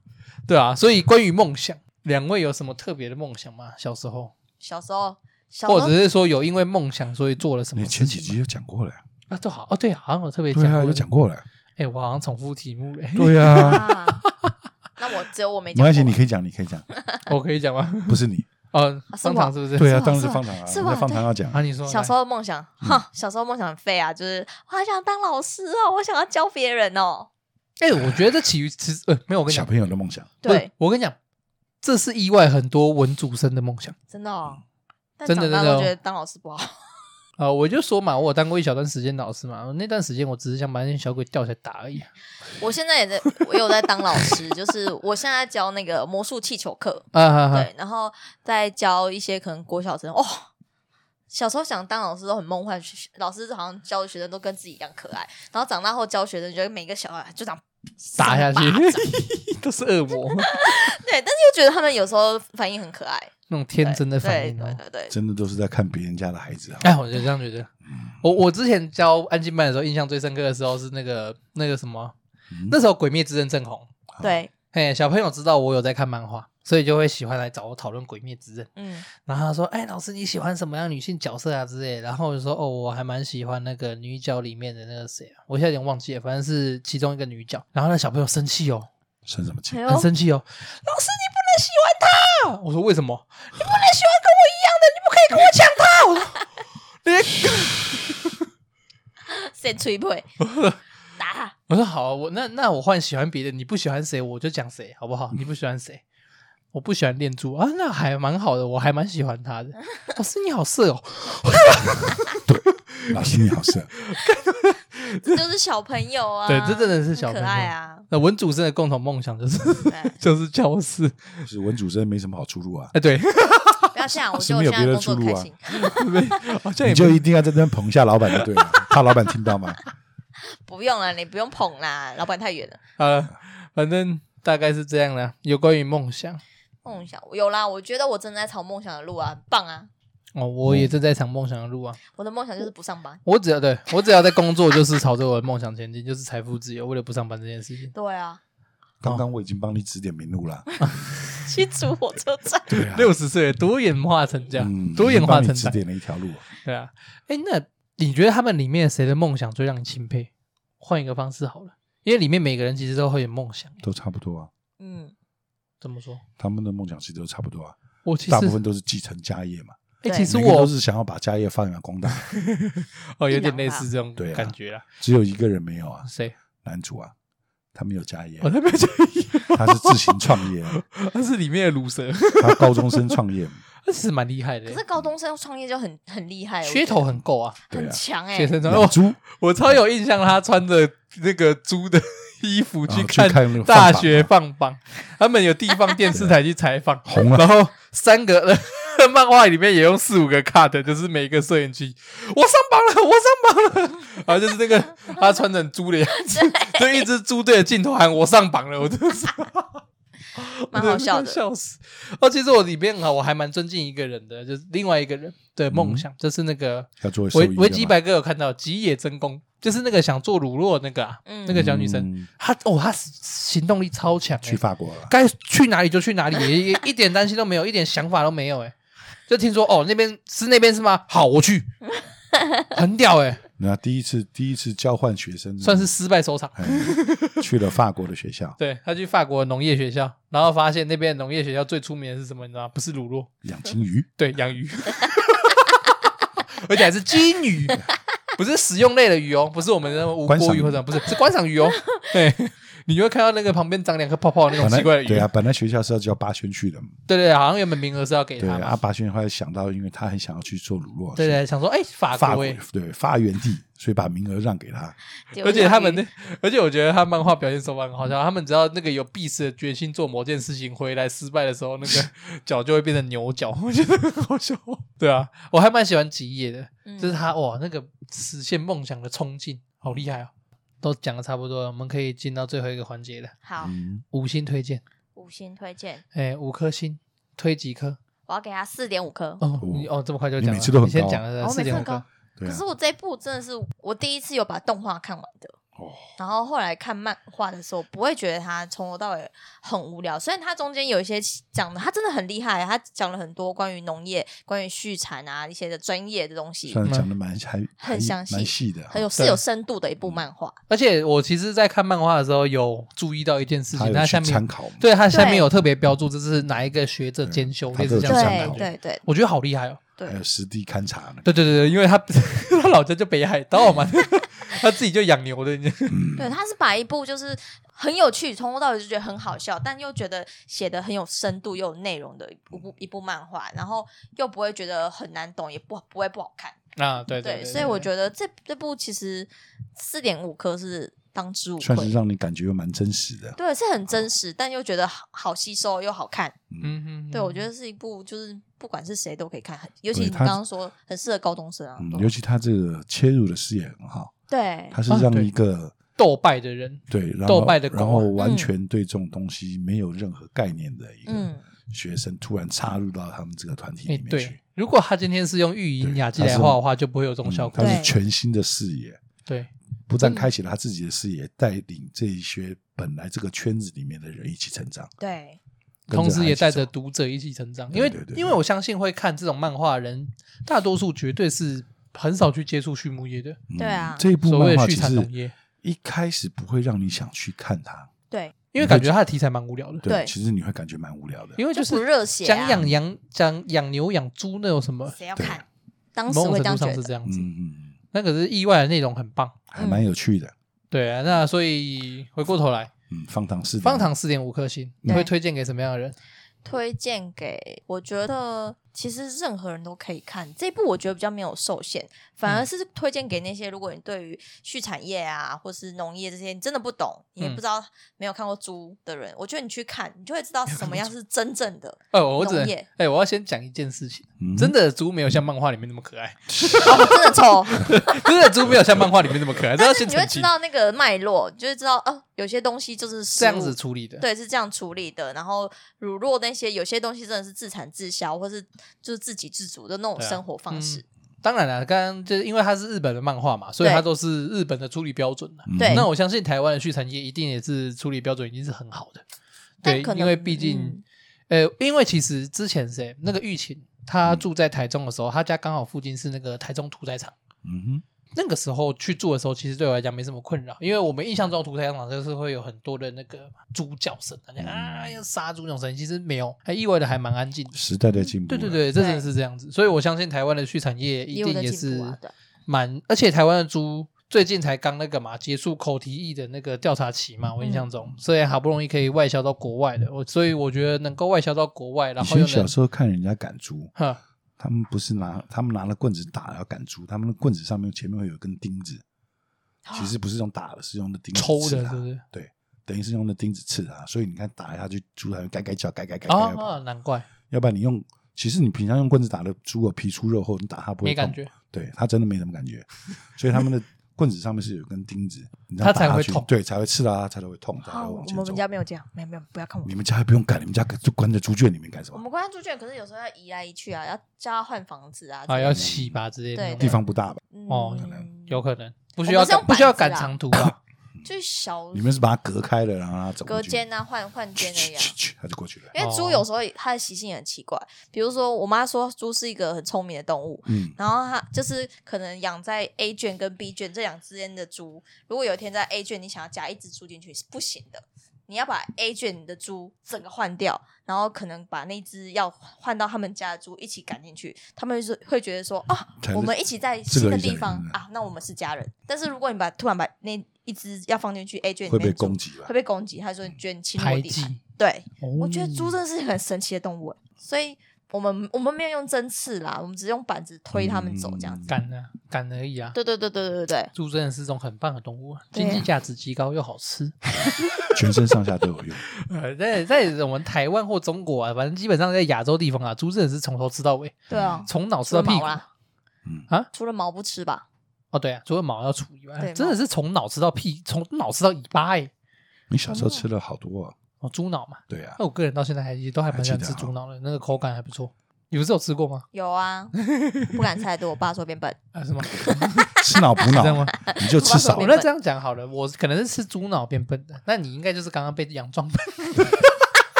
对啊，所以关于梦想，两位有什么特别的梦想吗？小时候，小时候，或者是说有因为梦想所以做了什么？你前几集有讲过了啊，都好哦，对，好像有特别讲过，有讲过了。哎，我好像重复题目了。对 啊，那我只有我没讲。没关系，你可以讲，你可以讲。我可以讲吗？不是你，哦，方糖是不是？对啊，当然是方糖啊，是吧？方糖要讲啊，你说小时候的梦想，哈，小时候梦想很废啊，就是我还想当老师哦，我想要教别人哦。哎、欸，我觉得这起于其实呃，没有我跟你讲，小朋友的梦想。对，我跟你讲，这是意外很多文主生的梦想，真的哦。真的真的，我觉得当老师不好。啊、呃，我就说嘛，我有当过一小段时间老师嘛，那段时间我只是想把那些小鬼吊起来打而已。我现在也在，我有在当老师，就是我现在教那个魔术气球课，啊，对，然后再教一些可能国小生哦。小时候想当老师都很梦幻，老师好像教的学生都跟自己一样可爱，然后长大后教学生觉得每个小孩就这样。打下去都是恶魔，对，但是又觉得他们有时候反应很可爱，那种天真的反应，对对对，真的都是在看别人家的孩子。哎，我就这样觉得。我我之前教安静班的时候，印象最深刻的时候是那个那个什么，那时候《鬼灭之刃》正红，对，嘿，小朋友知道我有在看漫画，所以就会喜欢来找我讨论《鬼灭之刃》。嗯，然后他说：“哎，老师你喜欢什么样女性角色啊之类的？”然后我就说：“哦，我还蛮喜欢那个女角里面的那个谁啊，我现在有点忘记了，反正是其中一个女角。”然后那小朋友生气哦，生什么气？很生气哦，老师你不能喜欢她。我说：“为什么？你不能喜欢跟我一样的，你不可以跟我抢她。”我说：“你 谁吹背？打他！”我说：“好，我那那我换喜欢别的，你不喜欢谁我就讲谁，好不好？你不喜欢谁？”我不喜欢恋珠啊，那还蛮好的，我还蛮喜欢他的。老师你好色哦，对，老师你好色，这就是小朋友啊，对，这真的是小朋友可爱啊。那文主生的共同梦想就是就是教室，是文主生没什么好出路啊。哎，对，不要这样，我就没有别的出路啊。你就一定要在这边捧一下老板的对了，怕老板听到吗？不用了，你不用捧啦，老板太远了。好了，反正大概是这样啦。有关于梦想。梦想有啦，我觉得我正在朝梦想的路啊，很棒啊！哦，我也正在朝梦想的路啊。我的梦想就是不上班。我只要对我只要在工作，就是朝着我的梦想前进，就是财富自由。为了不上班这件事情。对啊。刚刚我已经帮你指点明路了。新竹火车站。对啊。六十岁多元化成这样，多元化成指点了一条路。对啊。哎，那你觉得他们里面谁的梦想最让你钦佩？换一个方式好了，因为里面每个人其实都会有梦想，都差不多啊。嗯。怎么说？他们的梦想其实都差不多啊。我其实大部分都是继承家业嘛。哎，其实我都是想要把家业发扬光大。哦，有点类似这种感觉啦。只有一个人没有啊。谁？男主啊，他没有家业。他没有家业，他是自行创业。他是里面的鲁蛇。他高中生创业，那其实蛮厉害的。可是高中生创业就很很厉害，噱头很够啊，很强哎。哦，猪，我超有印象，他穿着那个猪的。衣服去看大学放榜，他们有地方电视台去采访，红了。然后三个 漫画里面也用四五个 cut，就是每个摄影机，我上榜了，我上榜了。然后就是那个他穿成猪的样子，就一只猪对着镜头喊我上榜了，我真的是蛮好笑的，笑死。哦，其实我里面啊，我还蛮尊敬一个人的，就是另外一个人的梦想，就是那个维维基百科有看到吉野真弓。就是那个想做乳酪那个啊，嗯、那个小女生，她哦，她行动力超强，去法国了，该去哪里就去哪里，也 一点担心都没有，一点想法都没有，哎，就听说哦，那边是那边是吗？好，我去，很屌哎。那第一次第一次交换学生，算是失败收场，去了法国的学校，对，他去法国的农业学校，然后发现那边农业学校最出名的是什么？你知道吗？不是乳酪，养金鱼，对，养鱼，而且还是金鱼。不是食用类的鱼哦，不是我们的无锅鱼或者不是，是观赏鱼哦。对，你就会看到那个旁边长两颗泡泡那种奇怪的鱼。对啊，本来学校是要叫八轩去的。对对，好像原本名额是要给他。对啊，八轩后来想到，因为他很想要去做乳酪。对对，想说哎，法国对发源地，所以把名额让给他。而且他们那，而且我觉得他漫画表现手法很好笑。他们只要那个有必死的决心做某件事情，回来失败的时候，那个 脚就会变成牛角，我觉得很好笑。对啊，我还蛮喜欢吉野的，就是他哇那个。实现梦想的冲劲，好厉害哦！都讲的差不多了，我们可以进到最后一个环节了。好，五星推荐，五星推荐，哎，五颗星，推几颗？我要给他四点五颗。哦，你哦，这么快就讲了，每次都很高。你先讲了四点五颗。可是我这一部真的是我第一次有把动画看完的。然后后来看漫画的时候，不会觉得他从头到尾很无聊。虽然他中间有一些讲的，他真的很厉害，他讲了很多关于农业、关于畜产啊一些的专业的东西，算讲的蛮还很详细、蛮细的，很有是有深度的一部漫画。而且我其实，在看漫画的时候，有注意到一件事情，它下面参考，对它下面有特别标注，这是哪一个学者兼修，类似这样对对对，我觉得好厉害哦。还有实地勘察，对对对对，因为他 他老家就北海道嘛。他自己就养牛的，对，他是把一部就是很有趣，从头到尾就觉得很好笑，但又觉得写的很有深度又有内容的一部一部漫画，然后又不会觉得很难懂，也不不会不好看啊。对对，所以我觉得这这部其实四点五颗是当之无愧，算是让你感觉又蛮真实的。对，是很真实，但又觉得好好吸收又好看。嗯嗯，对，我觉得是一部就是不管是谁都可以看，尤其你刚刚说很适合高中生啊。尤其他这个切入的视野很好。对，他是让一个斗败的人，对，斗败的，然后完全对这种东西没有任何概念的一个学生，突然插入到他们这个团体里面去。如果他今天是用玉隐雅集来画的话，就不会有这种效果。他是全新的视野，对，不但开启了他自己的视野，带领这一些本来这个圈子里面的人一起成长。对，同时也带着读者一起成长。因为因为我相信会看这种漫画的人，大多数绝对是很少去接触畜牧业的。对啊，这一部漫画其实一开始不会让你想去看它。对，因为感觉它的题材蛮无聊的。对，其实你会感觉蛮无聊的，因为就是热血，讲养羊、讲养牛、养猪那有什么，谁要看？当时会这样觉得是这样子。嗯嗯，那可是意外的内容很棒，还蛮有趣的。对啊，那所以回过头来，嗯，方糖四方糖四点五颗星，你会推荐给什么样的人？推荐给我觉得。其实任何人都可以看这部，我觉得比较没有受限，反而是推荐给那些如果你对于畜产业啊，或是农业这些你真的不懂，你也不知道没有看过猪的人，我觉得你去看，你就会知道什么样是真正的农业。哎，我要先讲一件事情，真的猪没有像漫画里面那么可爱，真的丑，真的猪没有像漫画里面那么可爱。但是你会知道那个脉络，就会知道哦，有些东西就是这样子处理的，对，是这样处理的。然后乳酪那些有些东西真的是自产自销，或是就是自给自足的那种生活方式。当然了，刚刚就是因为它是日本的漫画嘛，所以它都是日本的处理标准的。对，那我相信台湾的续产业一定也是处理标准已经是很好的。对，因为毕竟，呃，因为其实之前谁那个玉琴，他住在台中的时候，他家刚好附近是那个台中屠宰场。嗯哼。那个时候去做的时候，其实对我来讲没什么困扰，因为我们印象中屠宰场就是会有很多的那个猪叫声，啊要杀猪那种声音，其实没有，还意外的还蛮安静。时代的进步，对对对，这真的是这样子，所以我相信台湾的畜产业一定也是蛮，而且台湾的猪最近才刚那个嘛结束口蹄疫的那个调查期嘛，我印象中，所以好不容易可以外销到国外的，我所以我觉得能够外销到国外，然后以前小时候看人家赶猪，哈。他们不是拿，他们拿了棍子打要赶猪，他们的棍子上面前面会有一根钉子，其实不是用打的，是用的钉子抽的，是不是？对，等于是用的钉子刺它，所以你看打下去，猪才会改改叫，改改改。哦，难怪。要不然你用，其实你平常用棍子打的猪啊，皮粗肉厚，你打它不会没感觉。对，它真的没什么感觉，所以他们的。棍子上面是有根钉子，它才会痛，对，才会刺到它，才会痛。好，我们家没有这样，没有没有，不要看我。你们家还不用赶，你们家就关在猪圈里面干什么？我们关在猪圈，可是有时候要移来移去啊，要叫他换房子啊，啊，要洗吧之类的。地方不大吧？哦，可能有可能不需要不需要赶长途吧？最小，你们是把它隔开了，然后它走隔间啊，换换间那样，它就过去了。因为猪有时候它的习性也很奇怪，比如说我妈说猪是一个很聪明的动物，嗯，然后它就是可能养在 A 圈跟 B 圈这两之间的猪，如果有一天在 A 圈你想要加一只猪进去是不行的。你要把 A 圈的猪整个换掉，然后可能把那只要换到他们家的猪一起赶进去，他们是会觉得说啊，我们一起在新的地方啊，那我们是家人。但是如果你把突然把那一只要放进去 A 卷里面，会被攻击，会被攻击。他说你觉得你侵我地盘，对，我觉得猪真的是很神奇的动物，所以。我们我们没有用针刺啦，我们只用板子推他们走，这样子赶啊赶而已啊。对对对对对对，猪真的是种很棒的动物，经济价值极高又好吃，全身上下都有用。呃，在在我们台湾或中国啊，反正基本上在亚洲地方啊，猪真的是从头吃到尾。对啊，从脑吃到屁股。嗯啊，除了毛不吃吧？哦，对啊，除了毛要除以外，真的是从脑吃到屁，从脑吃到尾巴。哎，你小时候吃了好多啊。哦，猪脑嘛，对啊，那我个人到现在还都还蛮喜欢吃猪脑的，那个口感还不错。你不是有吃过吗？有啊，不敢吃太多，我爸说变笨 啊，是吗？吃脑补脑吗？你就吃少。我那这样讲好了，我可能是吃猪脑变笨的，那你应该就是刚刚被羊撞笨。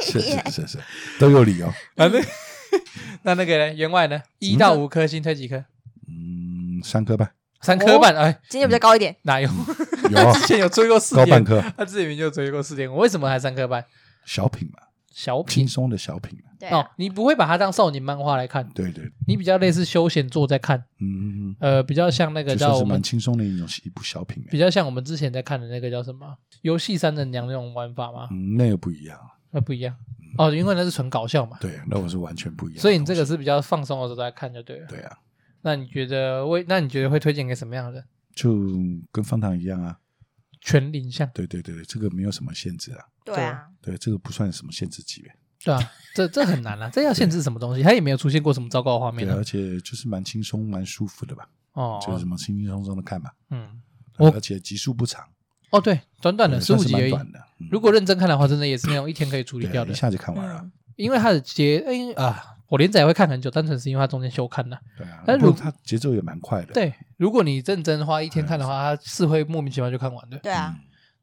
是是是是，都有理由。啊，对。那那个呢？员外呢？一到五颗星推几颗？嗯，三科半。三科半，哎，今天比较高一点。哪有？有，之前有追过四点，高半颗。他之前就追过四点，我为什么还三科半？小品嘛，小品，轻松的小品。对哦，你不会把它当少年漫画来看？对对，你比较类似休闲作在看。嗯嗯呃，比较像那个叫我们轻松的一种一部小品，比较像我们之前在看的那个叫什么《游戏三人娘》那种玩法吗？嗯，那个不一样，那不一样。哦，因为那是纯搞笑嘛。对，那我是完全不一样。所以你这个是比较放松的时候在看就对了。对啊。那你觉得为？那你觉得会推荐给什么样的人？就跟方糖一样啊，全龄向。对对对，这个没有什么限制啊。对啊。对，这个不算什么限制级别。对啊，这这很难啊，这要限制什么东西？它也没有出现过什么糟糕的画面，对而且就是蛮轻松、蛮舒服的吧？哦，就是什么轻轻松松的看吧。嗯，而且集数不长。哦，对，短短的十五集而已。如果认真看的话，真的也是那种一天可以处理掉的，一下就看完了。因为它的节，哎啊，我连载会看很久，单纯是因为它中间休刊了。对啊，但如果它节奏也蛮快的。对，如果你认真花一天看的话，它是会莫名其妙就看完的。对啊，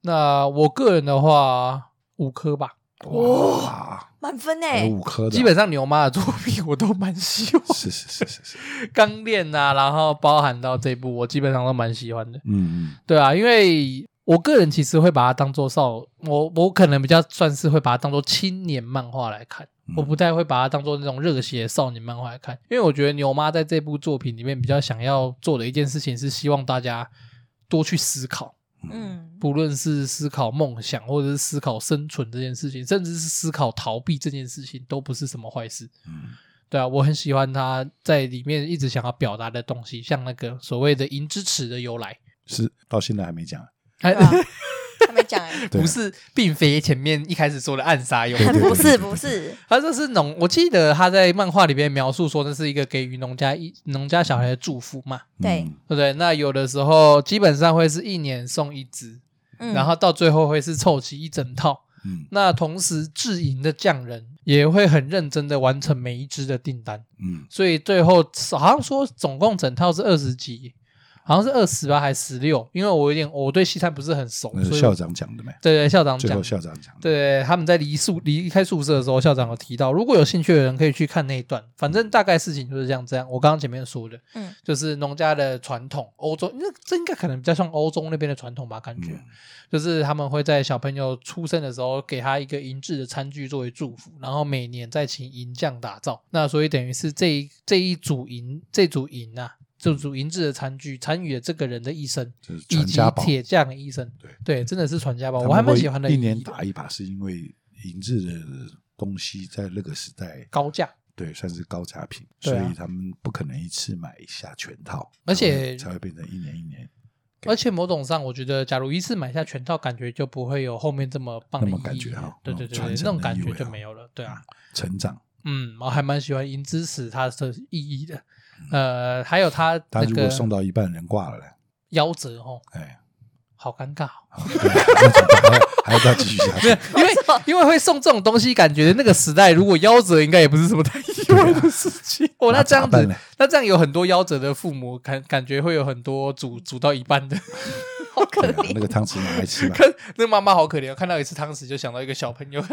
那我个人的话，五颗吧。哇，满分呢，有五颗。基本上牛妈的作品我都蛮喜欢，是是是是是，钢炼啊，然后包含到这部，我基本上都蛮喜欢的。嗯嗯，对啊，因为我个人其实会把它当做少，我我可能比较算是会把它当做青年漫画来看，我不太会把它当做那种热血少年漫画来看，因为我觉得牛妈在这部作品里面比较想要做的一件事情是希望大家多去思考。嗯，不论是思考梦想，或者是思考生存这件事情，甚至是思考逃避这件事情，都不是什么坏事。嗯，对啊，我很喜欢他在里面一直想要表达的东西，像那个所谓的“银之匙”的由来，是到现在还没讲。还没讲哎，不是，并非前面一开始说的暗杀用，不是不是，他这是农，我记得他在漫画里边描述说，这是一个给予农家一农家小孩的祝福嘛，对，对。不对？那有的时候基本上会是一年送一只，嗯，然后到最后会是凑齐一整套，嗯，那同时制银的匠人也会很认真的完成每一只的订单，嗯，所以最后好像说总共整套是二十几。好像是二十吧，还是十六？因为我有点，我对西餐不是很熟。那是校长讲的没？对对，校长讲。最后校长讲。对，他们在离宿离开宿舍的时候，校长有提到，如果有兴趣的人可以去看那一段。反正大概事情就是这样，这样。我刚刚前面说的，嗯，就是农家的传统，欧洲那这应该可能比较像欧洲那边的传统吧？感觉、嗯、就是他们会在小朋友出生的时候给他一个银质的餐具作为祝福，然后每年再请银匠打造。那所以等于是这一这一组银，这组银啊。就主银质的餐具，参与了这个人的一生，以及铁匠的一生。对对，真的是传家宝。我还蛮喜欢的。一年打一把，是因为银质的东西在那个时代高价，对，算是高价品，所以他们不可能一次买下全套，而且才会变成一年一年。而且某种上，我觉得，假如一次买下全套，感觉就不会有后面这么棒的感觉哈。对对对，那种感觉就没有了。对啊，成长。嗯，我还蛮喜欢银之匙它的意义的。呃，还有他，他如果送到一半人挂了嘞，夭折哦，哎，好尴尬，还要再继续下去，因为因为会送这种东西，感觉那个时代如果夭折，应该也不是什么太意外的事情。哦，那这样子，那这样有很多夭折的父母，感感觉会有很多煮煮到一半的，好可怜。那个汤匙拿来吃吧。看那个妈妈好可怜，看到一次汤匙就想到一个小朋友。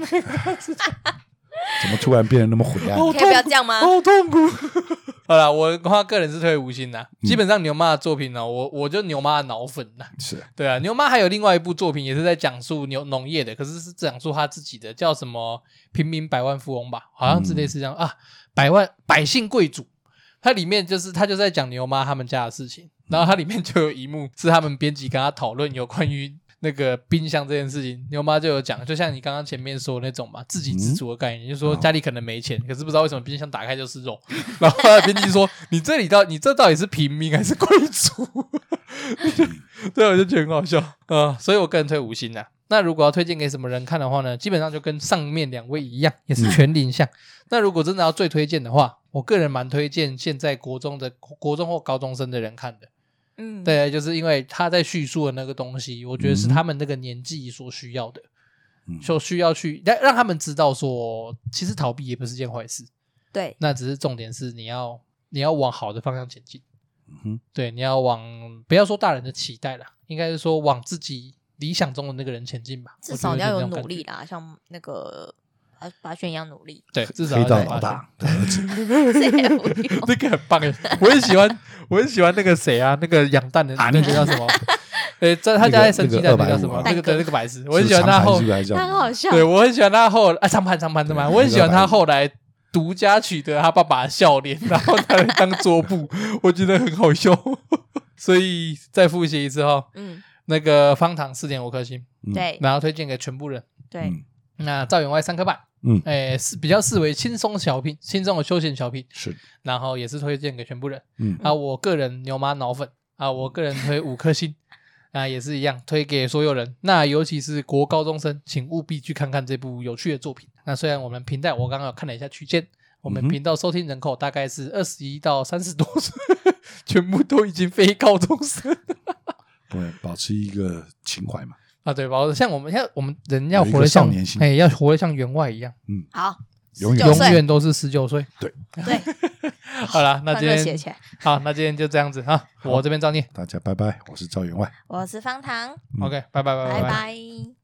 怎么突然变得那么灰暗？可以不要这样吗？好痛苦。好了，我的话个人是推五星的。基本上牛妈的作品呢，我我就牛妈的脑粉呐。是对啊，牛妈还有另外一部作品也是在讲述牛农业的，可是是讲述他自己的，叫什么《平民百万富翁》吧？好像之类是这样啊，百万百姓贵族。它里面就是他就在讲牛妈他们家的事情，然后它里面就有一幕是他们编辑跟他讨论有关于。那个冰箱这件事情，牛妈就有讲，就像你刚刚前面说的那种嘛，自给自足的概念，嗯、就是说家里可能没钱，哦、可是不知道为什么冰箱打开就是肉。然后编辑说：“你这里到你这到底是平民还是贵族？” 对，我就觉得很好笑啊、呃，所以我个人推五星啊。那如果要推荐给什么人看的话呢？基本上就跟上面两位一样，也是全龄向。嗯、那如果真的要最推荐的话，我个人蛮推荐现在国中的国中或高中生的人看的。嗯，对，就是因为他在叙述的那个东西，我觉得是他们那个年纪所需要的，就、嗯、需要去让让他们知道说，其实逃避也不是件坏事。对，那只是重点是你要你要往好的方向前进。嗯哼，对，你要往不要说大人的期待啦，应该是说往自己理想中的那个人前进吧。至少你要有努力啦，像那个。拔选一样努力，对，至少黑道老大的儿 个很棒哎，我很喜欢，我很喜欢那个谁啊，那个养蛋的那个叫什么？诶，在他家在生鸡蛋，那个叫什么？那个的那个白痴，我很喜欢他后，他很好笑，对我很喜欢他后啊，长盘长盘长盘，我很喜欢他后来独家取得他爸爸的笑脸，然后他来当桌布，我觉得很好笑，所以再复习一次哈，嗯，那个方糖四点五颗星，对，然后推荐给全部人，对，那赵员外三颗半。嗯，哎，是比较视为轻松小品，轻松的休闲小品是，然后也是推荐给全部人。嗯，啊，我个人牛妈脑粉啊，我个人推五颗星 啊，也是一样推给所有人。那尤其是国高中生，请务必去看看这部有趣的作品。那虽然我们频道我刚刚有看了一下区间，我们频道收听人口大概是二十一到三十多岁，全部都已经非高中生。对，保持一个情怀嘛。啊，对吧？像我们像我们人要活得像年轻，哎，要活得像员外一样。嗯，好，永远永远都是十九岁。对对，好了，那今天好，那今天就这样子哈。我这边照念，大家拜拜。我是赵员外，我是方糖。OK，拜拜拜拜拜拜。